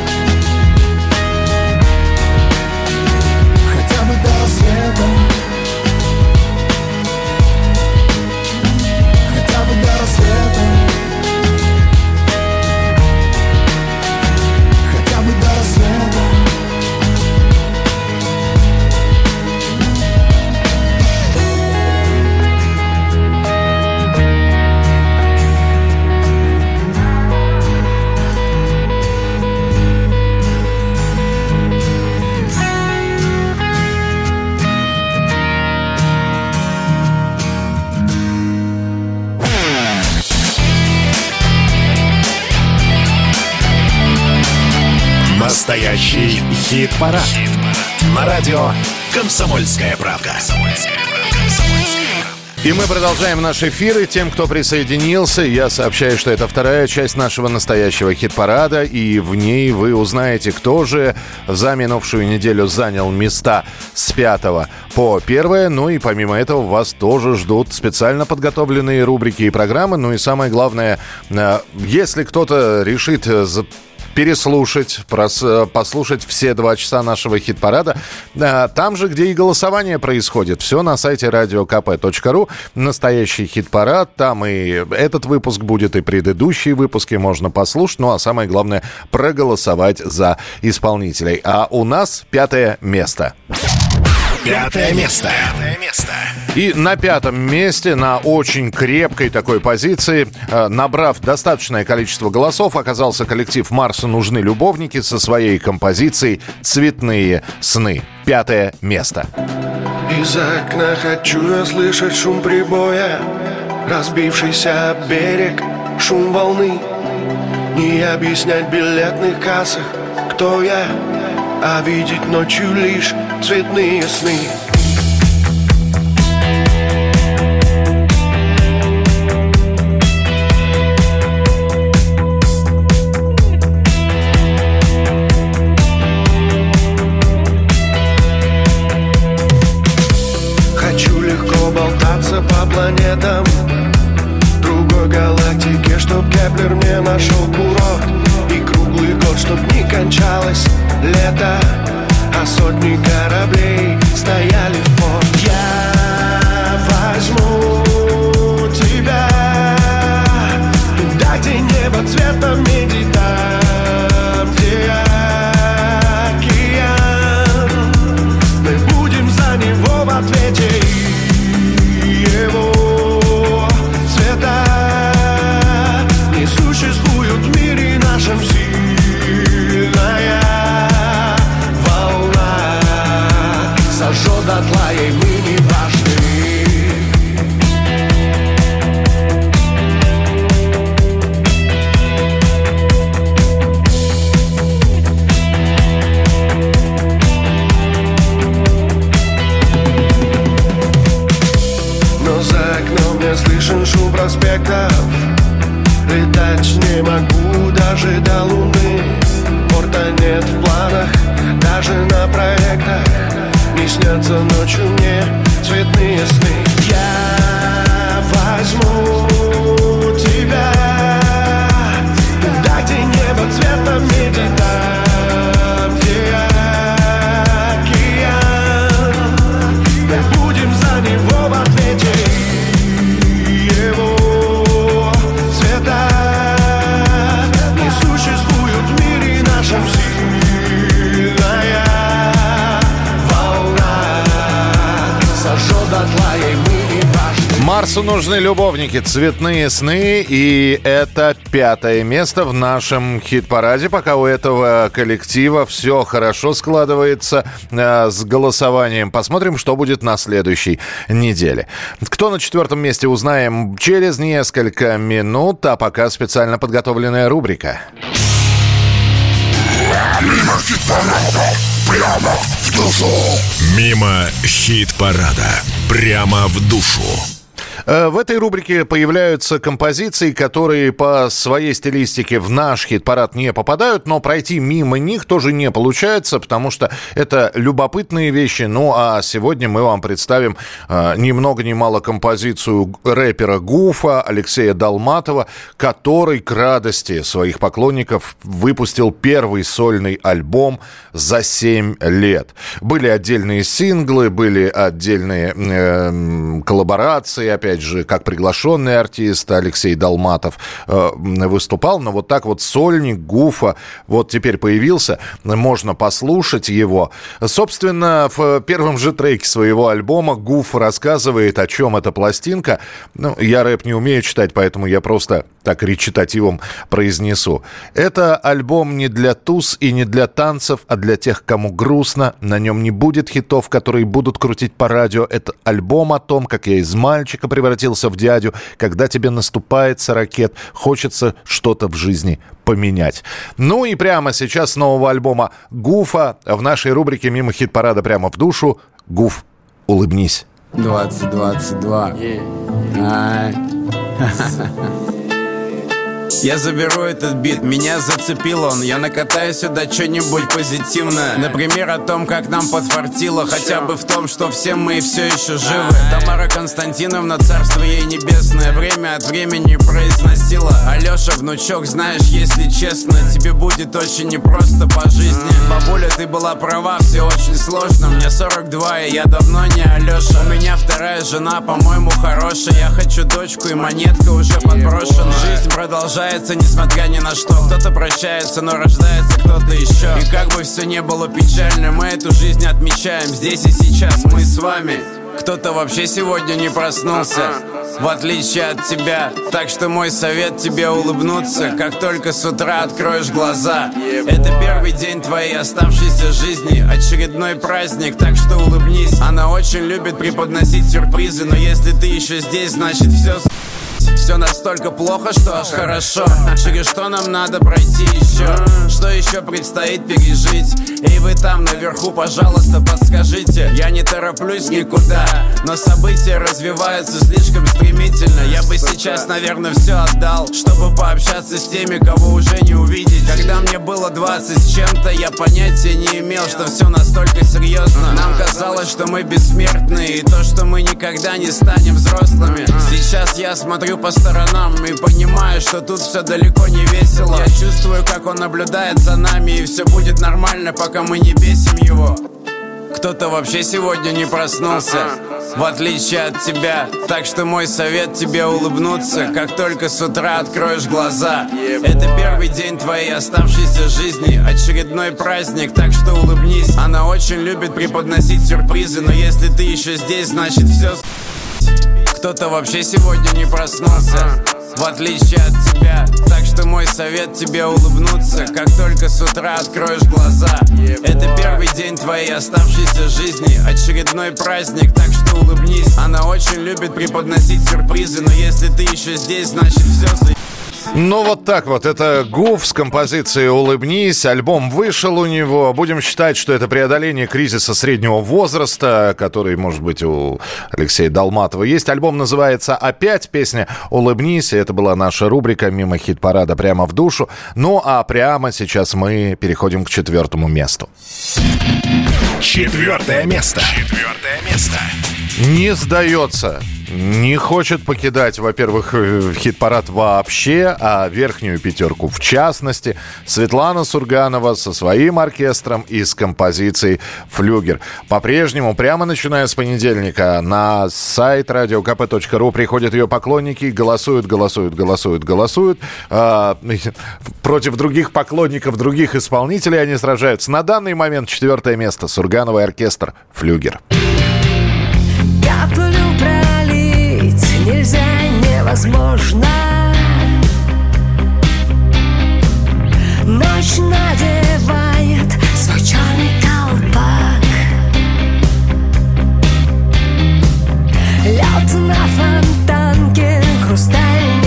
L: до рассвета Хотя бы до рассвета
A: Настоящий хит-парад. На радио «Комсомольская правда».
B: И мы продолжаем наш эфир. И тем, кто присоединился, я сообщаю, что это вторая часть нашего настоящего хит-парада. И в ней вы узнаете, кто же за минувшую неделю занял места с пятого по первое. Ну и помимо этого вас тоже ждут специально подготовленные рубрики и программы. Ну и самое главное, э, если кто-то решит переслушать, прос- послушать все два часа нашего хит-парада. А, Там же, где и голосование происходит. Все на сайте radiokp.ru. Настоящий хит-парад. Там и этот выпуск будет, и предыдущие выпуски можно послушать. Ну, а самое главное, проголосовать за исполнителей. А у нас пятое место.
A: Пятое место. Пятое место.
B: И на пятом месте, на очень крепкой такой позиции, э, набрав достаточное количество голосов, оказался коллектив «Марсу нужны любовники» со своей композицией «Цветные сны». Пятое место.
H: Из окна хочу я слышать шум прибоя Разбившийся берег, шум волны Не объяснять билетных кассах, кто я А видеть ночью лишь цветные сны. Хочу легко болтаться по планетам могу
B: Марсу нужны любовники, цветные сны, и это пятое место в нашем хит-параде. Пока у этого коллектива все хорошо складывается э, с голосованием. Посмотрим, что будет на следующей неделе. Кто на четвертом месте, узнаем через несколько минут, а пока специально подготовленная рубрика.
A: Мимо хит-парада. Прямо в душу.
B: Э, В этой рубрике появляются композиции, которые по своей стилистике в наш хит-парад не попадают, но пройти мимо них тоже не получается, потому что это любопытные вещи. Ну а сегодня мы вам представим э, ни много ни мало композицию рэпера Гуфа Алексея Долматова, который к радости своих поклонников выпустил первый сольный альбом за 7 лет. Были отдельные синглы, были отдельные э, коллаборации, опять же, как приглашенный артист Алексей Долматов э, выступал, но вот так вот сольник Гуфа вот теперь появился, можно послушать его. Собственно, в первом же треке своего альбома Гуф рассказывает, о чем эта пластинка. Ну, я рэп не умею читать, поэтому я просто так речитативом произнесу. Это альбом не для туз и не для танцев, а для тех, кому грустно. На нем не будет хитов, которые будут крутить по радио. Это альбом о том, как я из мальчика превратился в дядю. Когда тебе наступает сорокет, хочется что-то в жизни поменять. Ну и прямо сейчас с нового альбома Гуфа в нашей рубрике «Мимо хит-парада прямо в душу» Гуф, улыбнись.
N: 2022. Ай. Я заберу этот бит, меня зацепил он. Я накатаю сюда что-нибудь позитивное. Например, о том, как нам подфартило. Хотя бы в том, что все мы все еще живы. Тамара Константиновна, царство ей небесное Время от времени произносила. Алеша, внучок, знаешь, если честно Тебе будет очень непросто по жизни. Бабуля, ты была права, все очень сложно. Мне 42, и я давно не Алеша У меня вторая жена, по-моему, хорошая. Я хочу дочку, и монетка уже подброшена. Жизнь продолжается, несмотря ни на что. Кто-то прощается, но рождается кто-то еще. И как бы все не было печально Мы эту жизнь отмечаем здесь и сейчас. Мы с вами. Кто-то вообще сегодня не проснулся. В отличие от тебя. Так что мой совет тебе улыбнуться. Как только с утра откроешь глаза. Это первый день твоей оставшейся жизни. Очередной праздник, так что улыбнись. Она очень любит преподносить сюрпризы Но если ты еще здесь, значит все все настолько плохо, что аж хорошо. Через что нам надо пройти еще Что еще предстоит пережить? И вы там наверху, пожалуйста, подскажите. Я не тороплюсь никуда Но события развиваются слишком стремительно. Я бы сейчас, наверное, все отдал Чтобы пообщаться с теми, кого уже не увидеть. Когда мне было 20 с чем-то Я понятия не имел, что все настолько серьезно Нам казалось, что мы бессмертные И то, что мы никогда не станем взрослыми. Сейчас я смотрю по сторонам И понимаю, что тут все далеко не весело. Я чувствую, как он наблюдает за нами И все будет нормально, пока мы не бесим его. Кто-то вообще сегодня не проснулся В отличие от тебя. Так что мой совет тебе улыбнуться Как только с утра откроешь глаза. Это первый день твоей оставшейся жизни Очередной праздник, так что улыбнись. Она очень любит преподносить сюрпризы Но если ты еще здесь, значит все кто-то вообще сегодня не проснулся. В отличие от тебя. Так что мой совет тебе улыбнуться Как только с утра откроешь глаза. Это первый день твоей оставшейся жизни. Очередной праздник, так что улыбнись. Она очень любит преподносить сюрпризы Но если ты еще здесь, значит все за...
B: Ну вот так вот, это Гуф с композицией «Улыбнись». Альбом вышел у него. Будем считать, что это преодоление кризиса среднего возраста, который, может быть, у Алексея Долматова есть. Альбом называется «Опять». Песня «Улыбнись». И это была наша рубрика «Мимо хит-парада прямо в душу». Ну а прямо сейчас мы переходим к четвертому месту.
A: Четвертое место. Четвертое место.
B: Не сдается. Не хочет покидать, во-первых, э, хит-парад вообще, а верхнюю пятерку в частности. Светлана Сурганова со своим оркестром и с композицией «Флюгер». По-прежнему, прямо начиная с понедельника, на сайт radiokp.ru приходят ее поклонники, голосуют, голосуют, голосуют, голосуют. А, против других поклонников, других исполнителей они сражаются. На данный момент четвертое место. Сурганова оркестр «Флюгер».
O: Каплю нельзя, невозможно. Ночь надевает свой черный колпак. Лед на фонтанке, хрусталь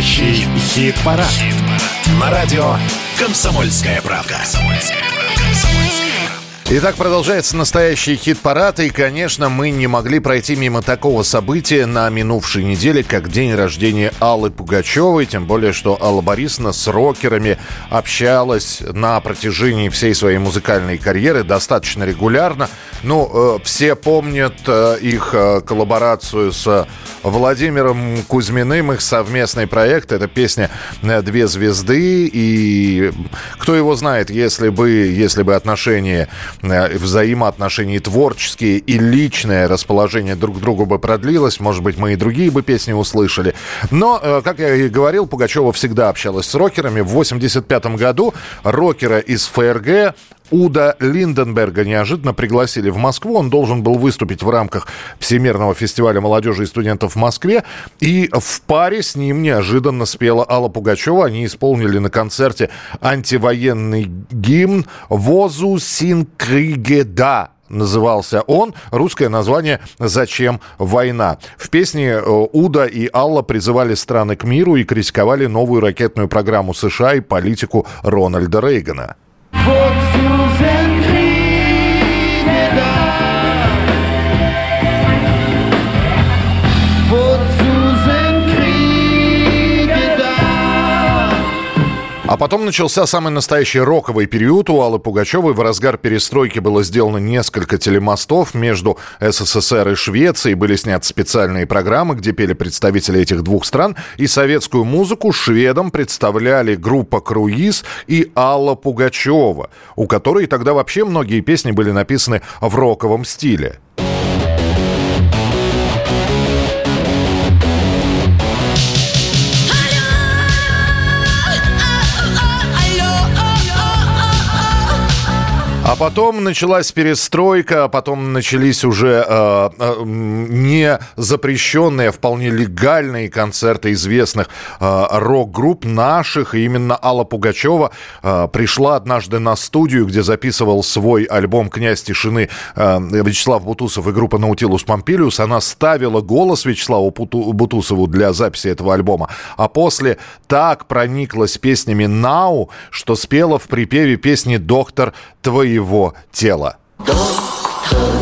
A: Настоящий хит-парад. На радио «Комсомольская правда».
B: Итак, продолжается настоящий хит-парад, и, конечно, мы не могли пройти мимо такого события на минувшей неделе, как день рождения Аллы Пугачевой, тем более, что Алла Борисовна с рокерами общалась на протяжении всей своей музыкальной карьеры достаточно регулярно. Ну, э, все помнят э, их э, коллаборацию с Владимиром Кузьминым, их совместный проект, это песня «Две звезды», и кто его знает, если бы, если бы отношения взаимоотношения творческие и личное расположение друг к другу бы продлилось, может быть, мы и другие бы песни услышали. Но, как я и говорил, Пугачева всегда общалась с рокерами. В 85 году рокера из ФРГ Уда Линденберга неожиданно пригласили в Москву. Он должен был выступить в рамках Всемирного фестиваля молодежи и студентов в Москве. И в паре с ним неожиданно спела Алла Пугачева. Они исполнили на концерте антивоенный гимн «Возу Синкригеда». назывался он. Русское название «Зачем война?». В песне э, Уда и Алла призывали страны к миру и критиковали новую ракетную программу США и политику Рональда Рейгана.
P: Вот
B: А потом начался самый настоящий роковый период у Аллы Пугачевой. В разгар перестройки было сделано несколько телемостов между СССР и Швецией. Были сняты специальные программы, где пели представители этих двух стран. И советскую музыку шведам представляли группа «Круиз» и Алла Пугачева, у которой тогда вообще многие песни были написаны в роковом стиле. А потом началась перестройка, а потом начались уже э, э, не запрещенные, а вполне легальные концерты известных э, рок-групп наших. И именно Алла Пугачева э, пришла однажды на студию, где записывал свой альбом «Князь тишины» э, Вячеслав Бутусов и группа «Наутилус Помпилиус». Она ставила голос Вячеславу Путу- Бутусову для записи этого альбома. А после так прониклась песнями «Нау», что спела в припеве песни «Доктор твоего тела».
E: Твоего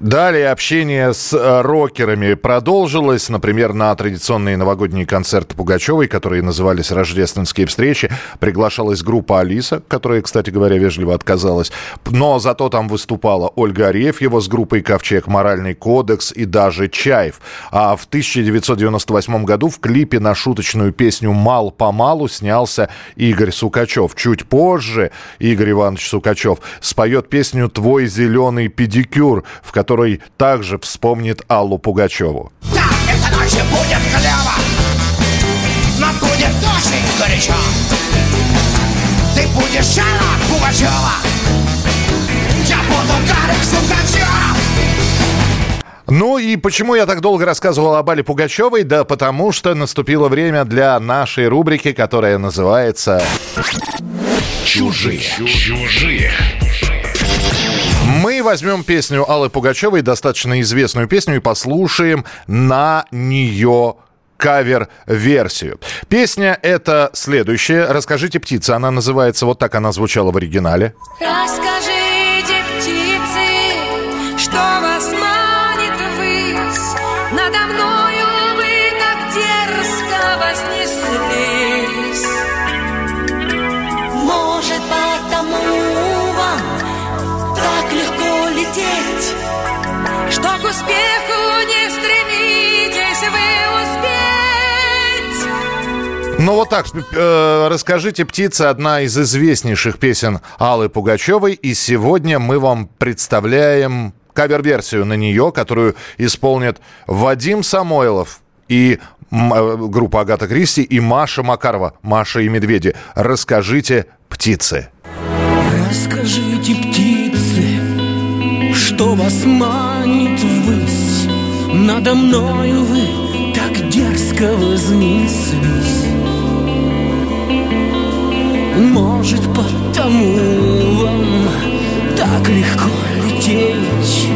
B: Далее общение с э, рокерами продолжилось. Например, на традиционные новогодние концерты Пугачевой, которые назывались «Рождественские встречи», приглашалась группа «Алиса», которая, кстати говоря, вежливо отказалась. Но зато там выступала Ольга Арефьева с группой «Ковчег», «Моральный кодекс» и даже «Чаев». А в 1998 году в клипе на шуточную песню «Мал-помалу» снялся Игорь Сукачев. Чуть позже Игорь Иванович Сукачев споет песню «Твой зеленый педикюр», в которой также вспомнит Аллу Пугачеву.
P: Эта ночь будет клево, нам будет очень горячо. Ты будешь Алла Пугачева, я буду Гарик Сукачев.
B: Ну и почему я так долго рассказывал об Алле Пугачевой? Да потому что наступило время для нашей рубрики, которая называется...
A: Чужие. Чужие.
B: Мы возьмем песню Аллы Пугачевой, достаточно известную песню, и послушаем на нее кавер-версию. Песня это следующая. «Расскажите, птица». Она называется, вот так она звучала в оригинале.
O: Расскажите,
B: Ну вот так, э, «Расскажите, птица» одна из известнейших песен Аллы Пугачевой. И сегодня мы вам представляем кавер-версию на нее, которую исполнят Вадим Самойлов и э, группа Агата Кристи и Маша Макарова. Маша и Медведи. «Расскажите, птицы».
P: Расскажите, птицы, что вас манит ввысь. Надо мною вы так дерзко вознеслись. Может, потому вам так легко лететь,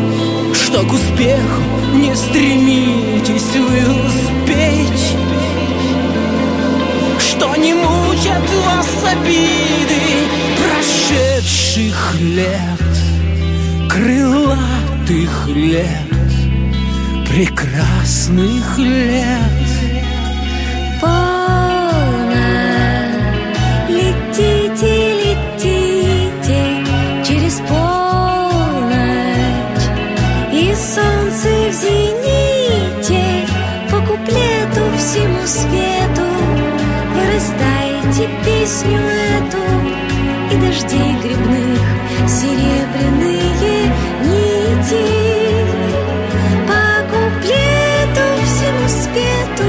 P: что к успеху не стремитесь вы успеть. Что не мучат вас обиды прошедших лет, крылатых лет, прекрасных лет.
O: Свету вырастайте песню эту и дождей грибных серебряные нити. По куплету всему свету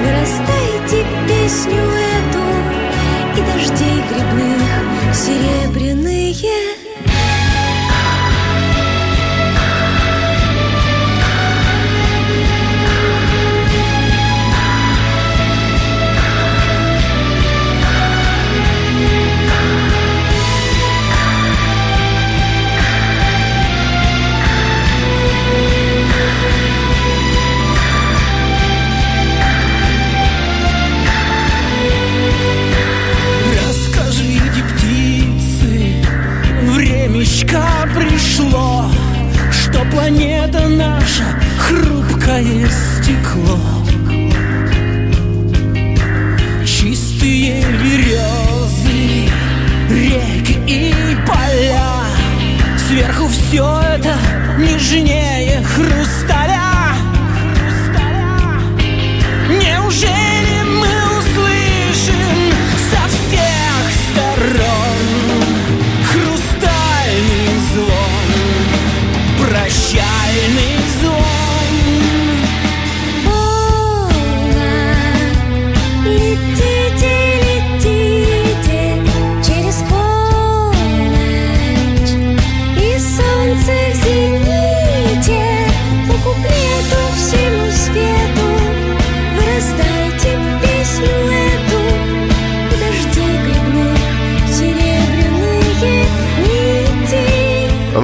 O: Вырастайте песню эту И дождей грибных серебряные
Q: стекло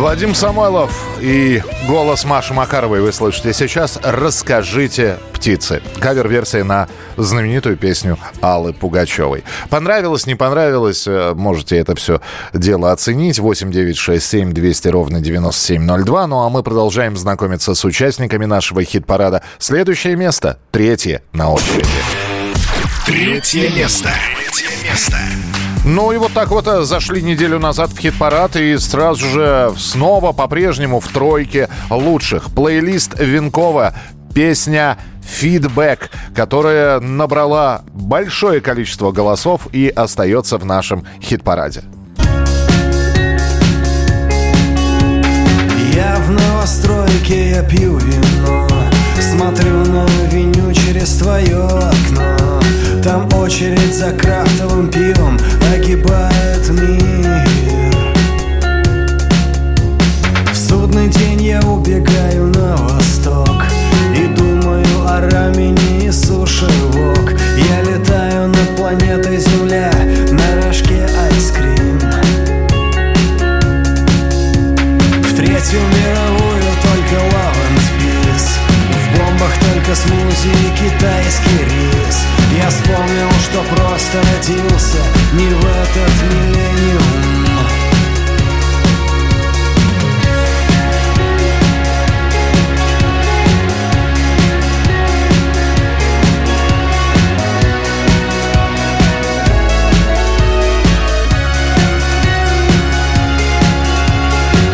B: Вадим Самойлов и голос Маши Макаровой вы слышите сейчас. «Расскажите, птицы». Кавер-версия на знаменитую песню Аллы Пугачевой. Понравилось, не понравилось, э, можете это все дело оценить. 8 9 6 7 200 ровно 9702. Ну а мы продолжаем знакомиться с участниками нашего хит-парада. Следующее место, третье на очереди.
A: Третье место. Третье место.
B: Ну и вот так вот э, зашли неделю назад в хит-парад и сразу же снова по-прежнему в тройке лучших. Плейлист Винкова, песня «Фидбэк», которая набрала большое количество голосов и остается в нашем хит-параде.
Q: Я в новостройке, я пью вино Смотрю на авеню через твое окно Там очередь за крафтовым пивом огибает мир. В судный день я убегаю на восток И думаю о рамене и суши-вок Я летаю над планетой Земля на рожке айскрим. В третью мировую только peace В бомбах только смузи и китайский рис Я вспомнил, что просто родился не в этот миллениум.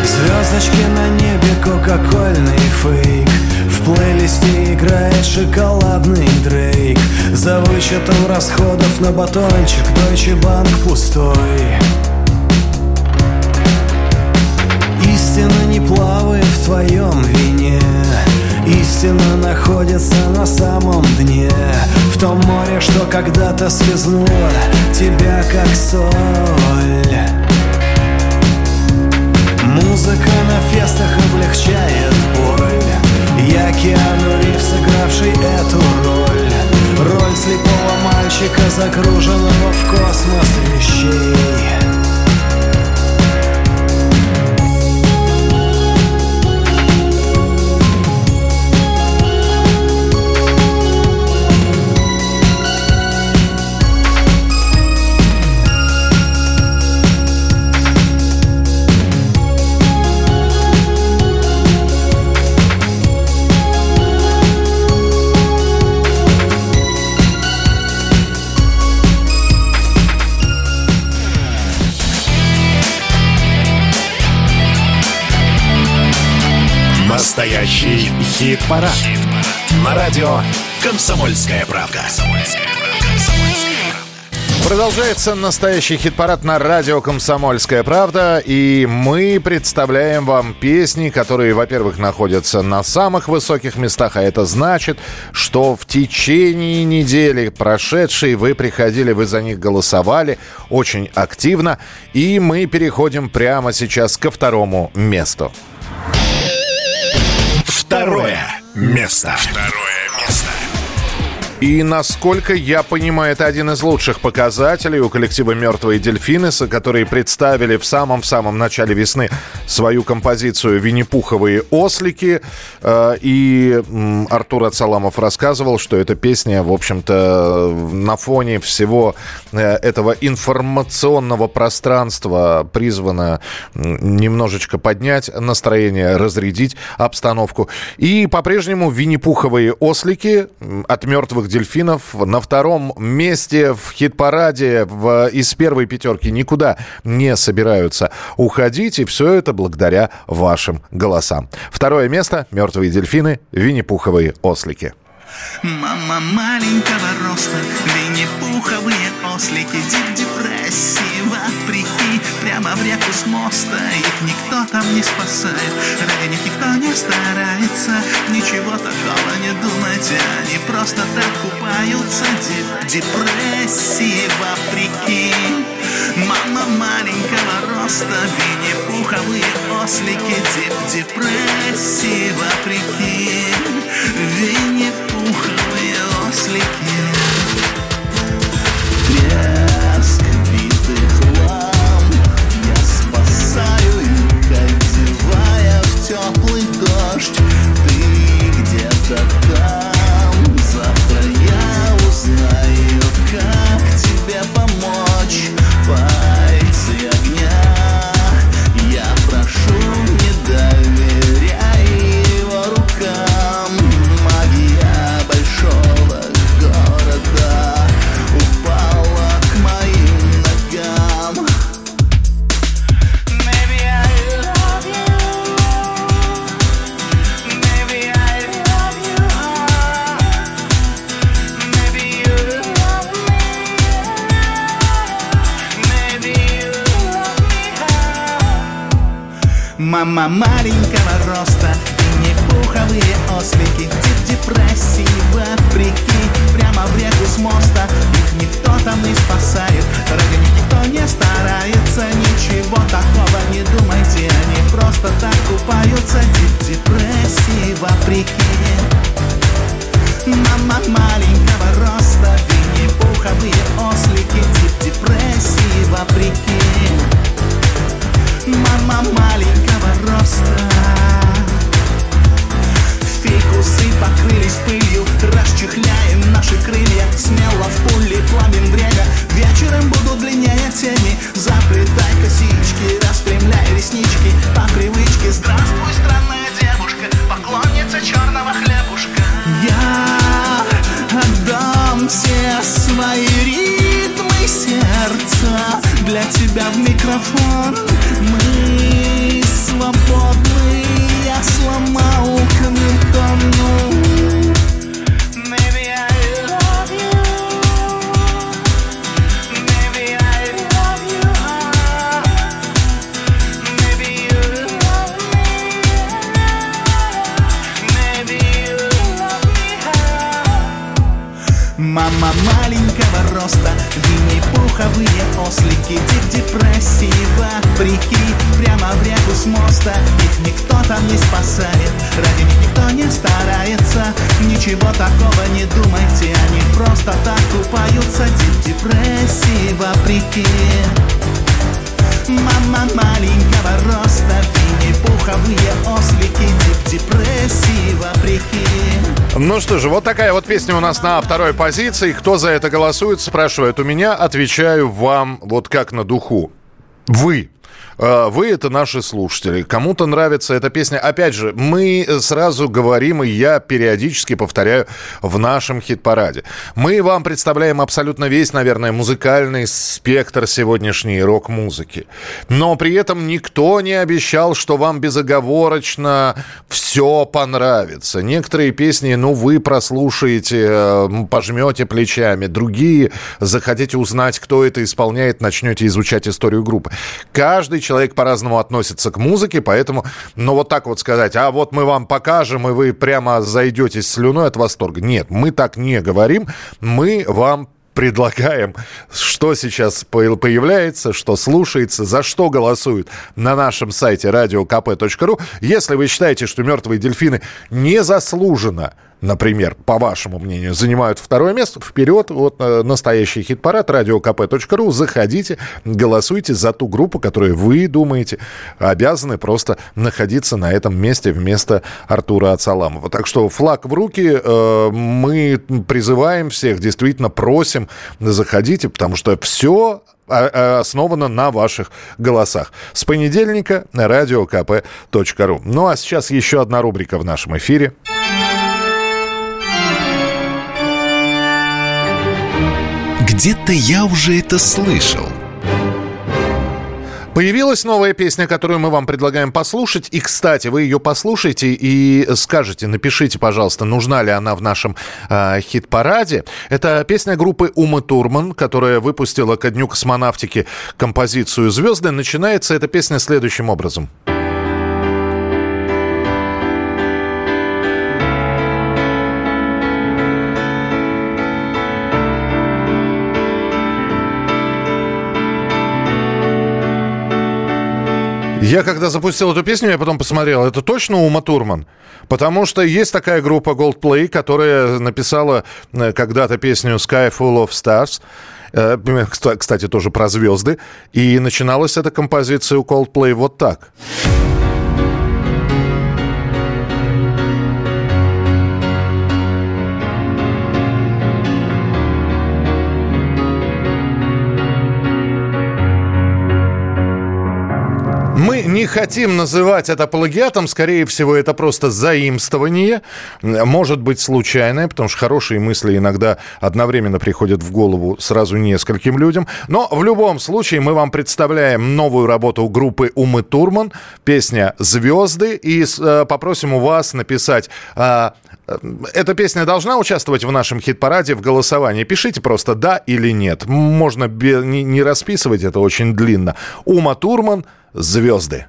Q: Звездочки на небе, кока-кольный фейк В плейлисте играет шоколадный дрейк. За вычетом расходов на батончик Deutsche Bank пустой. Истина не плавает в твоем вине. Истина находится на самом дне. В том море, что когда-то связнуло тебя как соль. Музыка на фестах облегчает боль Киану Ривз, сыгравший эту роль. Роль слепого мальчика, загруженного в космос вещей
A: Настоящий хит-парад. На радио «Комсомольская правда».
B: Продолжается настоящий хит-парад на радио «Комсомольская правда». И мы представляем вам песни, которые, во-первых, находятся на самых высоких местах. А это значит, что в течение недели прошедшей вы приходили, вы за них голосовали очень активно. И мы переходим прямо сейчас ко второму месту.
A: Второе место. Второе.
B: И насколько я понимаю, это один из лучших показателей у коллектива «Мертвые дельфины», которые представили в самом-самом начале весны свою композицию «Винни-Пуховые ослики». Э, И Артур Ацаламов рассказывал, что эта песня, в общем-то, на фоне всего э, этого информационного пространства призвана немножечко поднять настроение, разрядить обстановку. И по-прежнему «Винни-Пуховые ослики» от «Мертвых дельфинов» на втором месте в хит-параде в, из первой пятерки никуда не собираются уходить. И все это благодаря вашим голосам. Второе место «Мертвые дельфины», «Винни-Пуховые ослики».
I: Мама маленького роста, Винни-Пуховые ослики, дип депрессии вопреки Прямо в реку с моста, их никто там не спасает. Ради них никто не старается, ничего такого не думайте Они просто так купаются, депрессии вопреки. Мама маленького роста, Винни-Пуховые ослики, дип депрессии вопреки. Винни-Пуховые ослики теплый дождь. Ты где-то там. Завтра я узнаю, как тебе помочь Мама маленького роста Винни-Пуховые ослики. Дип депрессии вопреки Прямо в реку с моста. Их никто там не спасает Ради них никто не старается? Ничего такого не думайте Они просто так купаются. Дип депрессии вопреки. Мама маленького роста Винни-Пуховые ослики. Дип депрессии Мама маленького роста. Фикусы покрылись пылью Расчехляем наши крылья. Смело в пули плавим время. Вечером будут длиннее тени. Заплетай косички Распрямляй реснички. По привычке Здравствуй, странная девушка. Поклонница черного хлебушка. Я отдам все свои ритмы сердца Для тебя в микрофон. Мы свободны Я сломал камертону Винни-Пуховые ослики. Дип депрессии вопреки Прямо в реку с моста. Их никто там не спасает. Ради них никто не старается. Ничего такого не думайте. Они просто так купаются. Дип депрессии вопреки Мама маленького роста Винни-Пуховые ослики Дип депрессии вопреки
B: Ну что же, вот такая вот песня у нас на второй позиции. Кто за это голосует, спрашивает у меня. Отвечаю вам вот как на духу. Вы. Э, Вы это наши слушатели. Кому-то нравится эта песня. Опять же, мы сразу говорим, и я периодически повторяю в нашем хит-параде. Мы вам представляем абсолютно весь, наверное, музыкальный спектр сегодняшней рок-музыки. Но при этом никто не обещал, что вам безоговорочно все понравится. Некоторые песни, ну, вы прослушаете, э, пожмете плечами. Другие захотите узнать, кто это исполняет, начнете изучать историю группы. Каждый человек по-разному относится к музыке, поэтому, ну, вот так вот сказать, а вот мы вам покажем, и вы прямо зайдетесь слюной от восторга. Нет, мы так не говорим. Мы вам предлагаем, что сейчас по- появляется, что слушается, за что голосуют на нашем сайте radiokp.ru. Если вы считаете, что «Мертвые дельфины» незаслуженно например, по вашему мнению, занимают второе место, вперед, вот э, настоящий хит-парад, radiokp.ru, заходите, голосуйте за ту группу, которую вы думаете обязаны просто находиться на этом месте вместо Артура Ацаламова. Так что флаг в руки, э, мы призываем всех, действительно просим, заходите, потому что все а- а, основано на ваших голосах. С понедельника на radiokp.ru. Ну а сейчас еще одна рубрика в нашем эфире.
G: Где-то я уже это слышал.
B: Появилась новая песня, которую мы вам предлагаем послушать. И, кстати, вы ее послушайте и скажете, напишите, пожалуйста, нужна ли она в нашем э, хит-параде. Это песня группы Ума Турман, которая выпустила ко дню космонавтики композицию «Звезды». Начинается эта песня следующим образом. Я когда запустил эту песню, я потом посмотрел, это точно Ума Турман? Потому что есть такая группа Goldplay, которая написала э, когда-то песню Sky Full of Stars. Э, кста- Кстати, тоже про звезды. И начиналась эта композиция у Coldplay вот так. Не хотим называть это плагиатом, скорее всего, это просто заимствование, может быть случайное, потому что хорошие мысли иногда одновременно приходят в голову сразу нескольким людям. Но в любом случае мы вам представляем новую работу группы Умы Турман, песня «Звезды», и э, попросим у вас написать э, эта песня должна участвовать в нашем хит-параде в голосовании. Пишите просто да или нет. Можно не расписывать это очень длинно. Ума Турман «Звезды».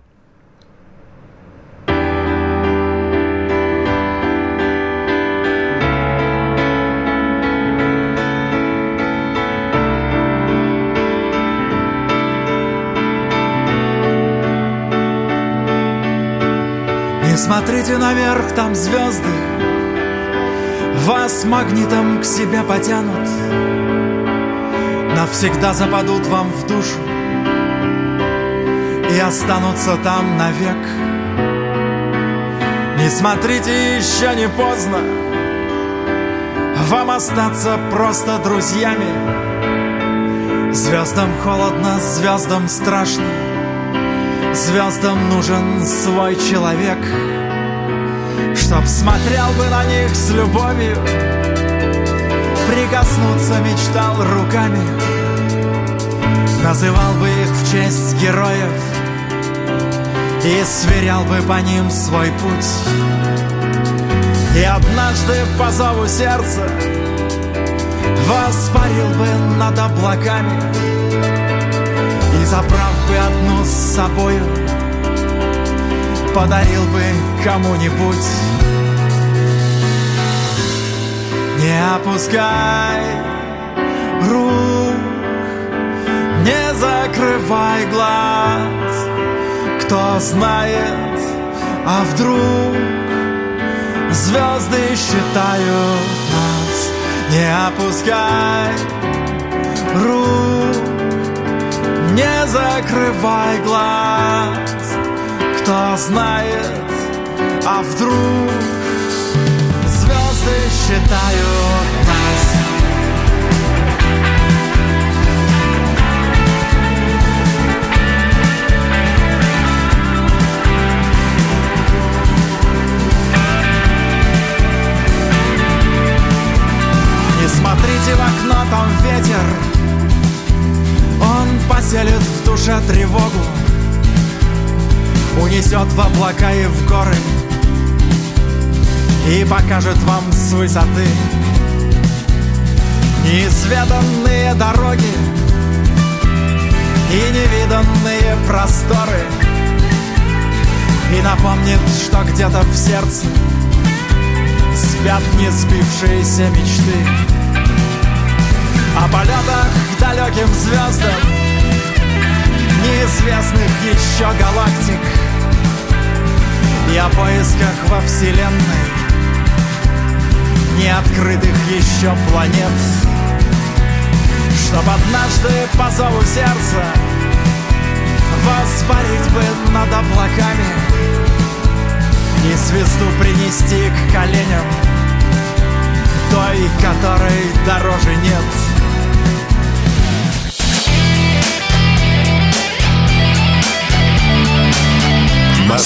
R: Не смотрите наверх, там звезды. Вас магнитом к себе потянут. Навсегда западут вам в душу И останутся там навек. Не смотрите, еще не поздно. Вам остаться просто друзьями. Звездам холодно, звездам страшно. Звездам нужен свой человек. Чтоб смотрел бы на них с любовью. Прикоснуться мечтал руками. Называл бы их в честь героев И сверял бы по ним свой путь. И однажды по зову сердца Воспарил бы над облаками. И забрав бы одну с собою Подарил бы кому-нибудь. Не опускай рук Не закрывай глаз Кто знает, а вдруг Звезды считают нас. Не опускай рук не закрывай глаз. Кто знает, а вдруг Звезды считают смотрите в окно, там ветер. Он поселит в душе тревогу. Унесет в облака и в горы. И покажет вам с высоты Неизведанные дороги И невиданные просторы. И напомнит, что где-то в сердце Спят не сбившиеся мечты О полетах к далеким звездам Неизвестных еще галактик. И о поисках во Вселенной неоткрытых еще планет. Чтоб однажды по зову сердца Воспарить бы над облаками И звезду принести к коленям Той, которой дороже нет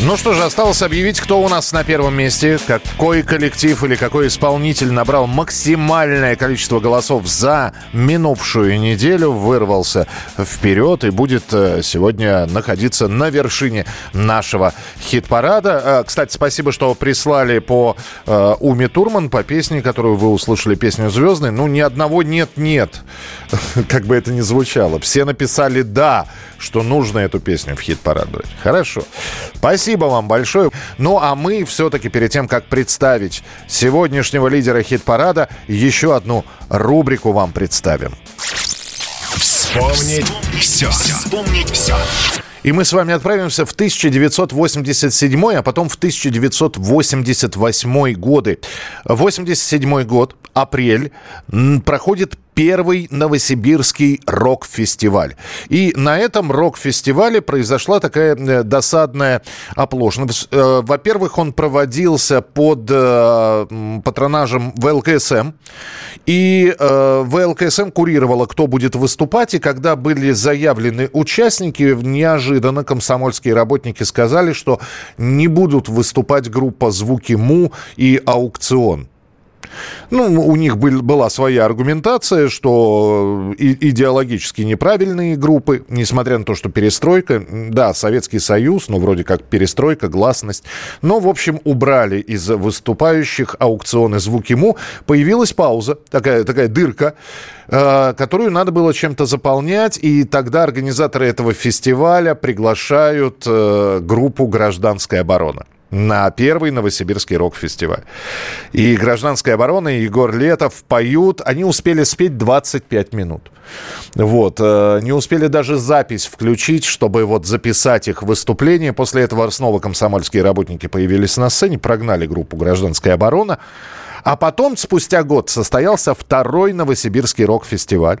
B: Ну что же, осталось объявить, кто у нас на первом месте, какой коллектив или какой исполнитель набрал максимальное количество голосов за минувшую неделю, вырвался вперед и будет э, сегодня находиться на вершине нашего хит-парада. Э, Кстати, спасибо, что прислали по э, Уме Турман, по песне, которую вы услышали, песню «Звездный». Ну, ни одного «нет-нет», как бы это ни звучало. Все написали «да», что нужно эту песню в хит-парад брать. Хорошо. Спасибо вам большое. Ну, а мы все-таки перед тем, как представить сегодняшнего лидера хит-парада, еще одну рубрику вам представим.
A: Вспомнить все. Вспомнить все.
B: И мы с вами отправимся в 1987, а потом в 1988 годы. 87 год, апрель, проходит первый новосибирский рок-фестиваль. И на этом рок-фестивале произошла такая э, досадная оплошность. Э, Во-первых, он проводился под э, патронажем ВЛКСМ. И ВЛКСМ курировала, кто будет выступать. И когда были заявлены участники, неожиданно комсомольские работники сказали, что не будут выступать группа «Звуки Му» и «Аукцион». Ну, у них был, была своя аргументация, что и- идеологически неправильные группы, несмотря на то, что перестройка, да, Советский Союз, ну, вроде как перестройка, гласность, но, в общем, убрали из выступающих аукционы звуки МУ, появилась пауза, такая, такая дырка, э, которую надо было чем-то заполнять, и тогда организаторы этого фестиваля приглашают э, группу «Гражданская оборона» на первый Новосибирский рок-фестиваль. И «Гражданская оборона», и Егор Летов поют. Они успели спеть 25 минут. Вот. э, Не успели даже запись включить, чтобы вот записать их выступление. После этого снова комсомольские работники появились на сцене, прогнали группу «Гражданская оборона». А потом, спустя год, состоялся второй Новосибирский рок-фестиваль.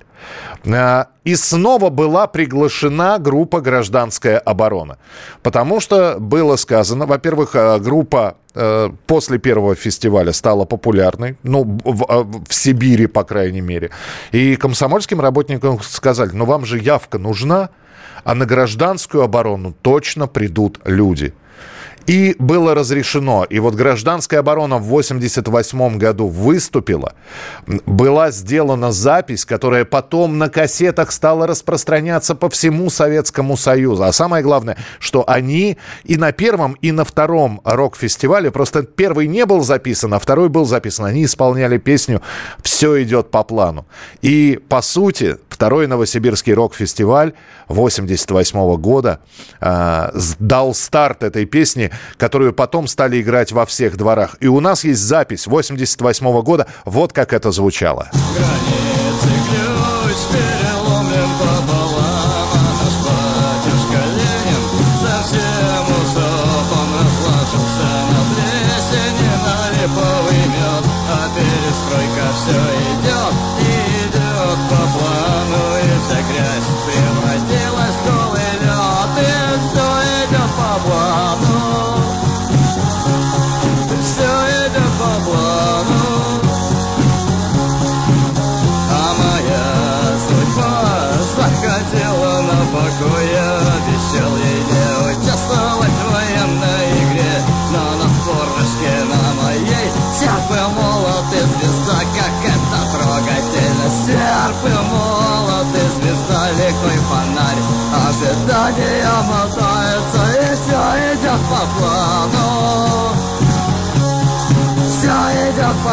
B: Э, И снова была приглашена группа «Гражданская оборона». Потому что было сказано, во-первых, э, группа э, после первого фестиваля стала популярной, ну, в, в Сибири, по крайней мере. И комсомольским работникам сказали, ну, вам же явка нужна, а на гражданскую оборону точно придут люди. И было разрешено. И вот гражданская оборона в 88 году выступила. Была сделана запись, которая потом на кассетах стала распространяться по всему Советскому Союзу. А самое главное, что они и на первом, и на втором рок-фестивале, просто первый не был записан, а второй был записан. Они исполняли песню «Все идет по плану». И, по сути, второй Новосибирский рок-фестиваль 88 года э, дал старт этой песни, которую потом стали играть во всех дворах. И у нас есть запись 88 года. Вот как это звучало.
S: ключ переломлен пополам,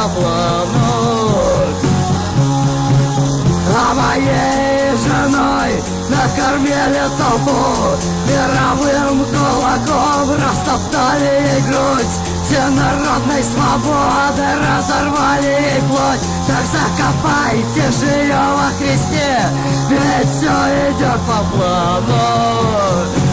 S: Все плану а моей женой накормили толпу Мировым кулаком растоптали грудь Всенародной свободы разорвали плоть Так закопайте же ее во Христе Ведь все идет по плану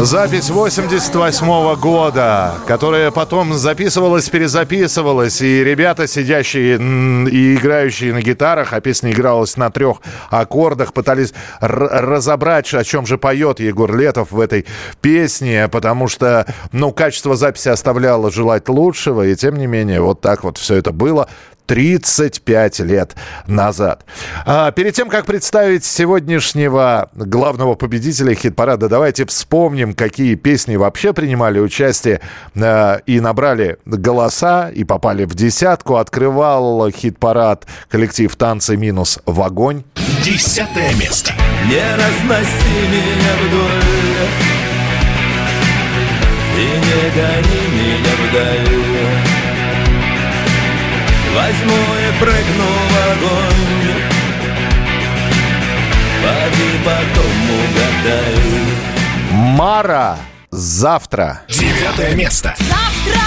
B: Запись 88 года, которая потом записывалась, перезаписывалась, и ребята, сидящие и играющие на гитарах, а песня игралась на трех аккордах, пытались разобрать, о чем же поет Егор Летов в этой песне, потому что, ну, качество записи оставляло желать лучшего, и тем не менее, вот так вот все это было. 35 лет назад. А, перед тем, как представить сегодняшнего главного победителя хит-парада, давайте вспомним, какие песни вообще принимали участие а, и набрали голоса, и попали в десятку. Открывал хит-парад коллектив «Танцы минус в огонь».
A: Десятое место.
C: Не разноси меня вдоль И не гони меня вдаль Возьму и прыгну в огонь Поди потом угадай
B: Мара завтра.
A: Девятое место.
K: Завтра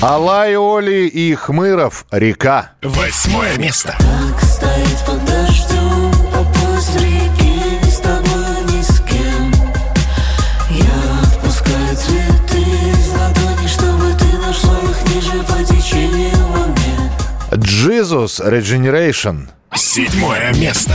B: Алай, Оли и Хмыров «Река».
A: Восьмое место.
F: Стоит под дождем, а поезд реки с тобой, ни с кем Я отпускаю цветы из ладони Чтобы ты нашла их ниже по течению во мне
B: Джизус Regeneration.
A: Седьмое место.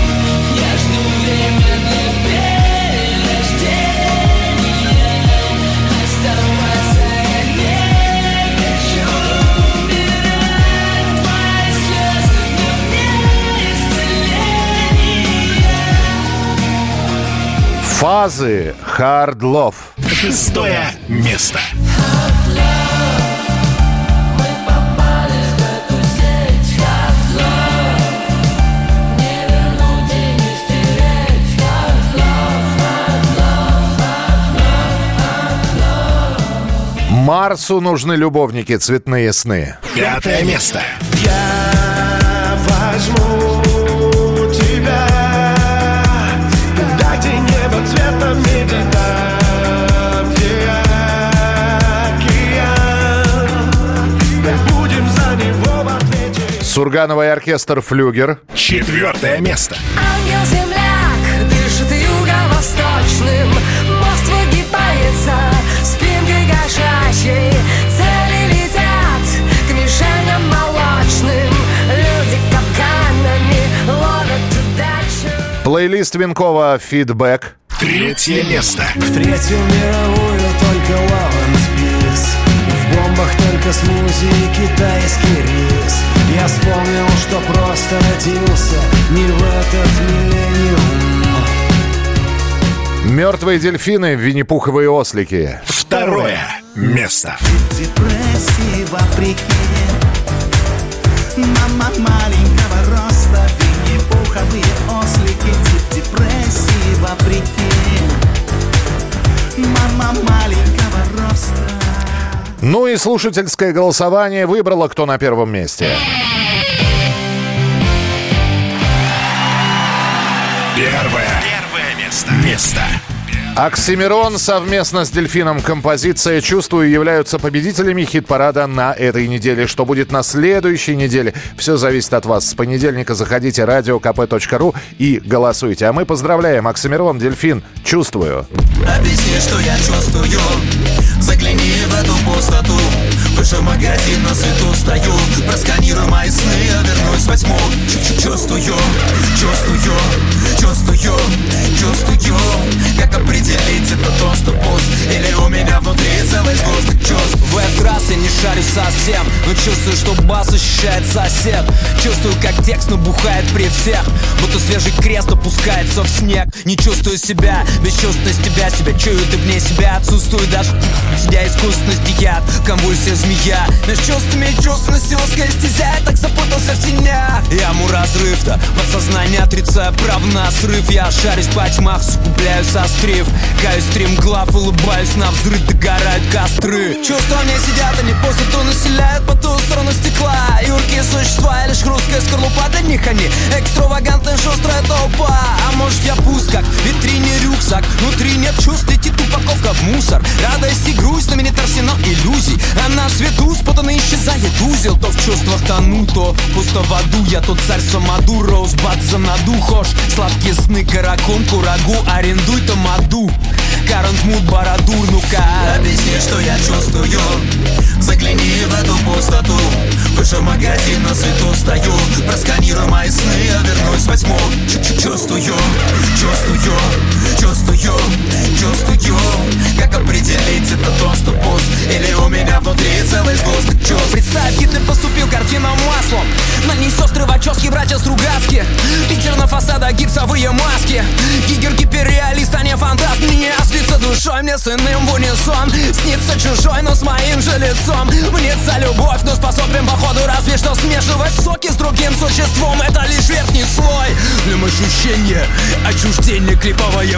B: Фазы Hard Love.
A: Шестое место.
B: Марсу нужны любовники, цветные сны.
A: Пятое место.
C: Я возьму тебя ответе
B: Сургановый оркестр «Флюгер».
A: Четвертое место.
K: Ангел-земляк дышит юго-восточным Мост выгибается спинкой кошачьей Цели летят к мишеням молочным Люди капканами ловят удачу
B: Плейлист Винкова «Фидбэк».
A: Третье место.
I: В Третью мировую только Лаван Спис В бомбах только смузи и китайский рис Я вспомнил, что просто родился не в этот миллениум
B: Мертвые дельфины, винни-пуховые ослики.
A: Второе место.
I: Депрессии вопреки Мама маленького роста Винни-пуховые ослики
B: и слушательское голосование выбрало, кто на первом месте.
A: Первое. Первое место. Место.
B: Оксимирон совместно с Дельфином композиция «Чувствую» являются победителями хит-парада на этой неделе. Что будет на следующей неделе? Все зависит от вас. С понедельника заходите radiokp.ru и голосуйте. А мы поздравляем Оксимирон, Дельфин. «Чувствую».
C: Объясни, что я чувствую пустоту Выше магазин на свету стою. Просканируй мои сны, я вернусь во тьму Чу- Чувствую, чувствую, чувствую, чувствую. Как определить, это доступ пуст Или у меня внутри целый сгусток чувств?
T: В этот раз я не шарю совсем Но чувствую, что бас ощущает сосед. Чувствую, как текст набухает при всех. Будто свежий крест опускается в снег. Не чувствую себя, бесчувственность тебя Себя. Чую, ты вне себя отсутствую даже Тебя искусственно стихят, конвульсия змея. Между чувствами и чувственностью узкая стезя Я так запутался в тенях. Я му разрыв-то, подсознание отрицая прав на срыв Я шарюсь по тьмах, сугубляю сострив Каюсь стримглав, улыбаюсь на взрыв Догорают костры. Чувства мне сидят, они пустоту населяют По ту сторону стекла. Юркие существа, лишь хрусткая скорлупа Для них они. Экстравагантная шустрая толпа. А может я пуст, как в витрине рюкзак? Внутри нет чувств, летит тупо в мусор. Радость и грусть, знаменит арсенал иллюзий. А на свету спутанно исчезает узел. То в чувствах тону, то пусто в аду. Я тот царь Самаду, Роузбад за наду Хошь, сладкие сны, каракун, курагу Арендуй тамаду. Карант мут барадур, ну-ка
U: Объясни, что я чувствую. Загляни в эту пустоту. Выше магазин на свету стою. Просканируй мои сны, я вернусь во тьму Чувствую, чувствую, чувствую, чувствую Как определить, это доступ пуст. Или у меня внутри целый сгусток чувств.
T: Представь, Гитлер поступил картинам маслом. На ней сестры Вачовски, братья Стругацки Питер на фасадах, гипсовые маски. Гигер гиперреалист, а не фантаст. Мне слиться душой, мне с иным в унисон. Снится чужой, но с моим же лицом. Мнется любовь, но способен походу разве что смешивать соки с другим существом. Это лишь верхний слой. Дым ощущения, отчуждение, клиповое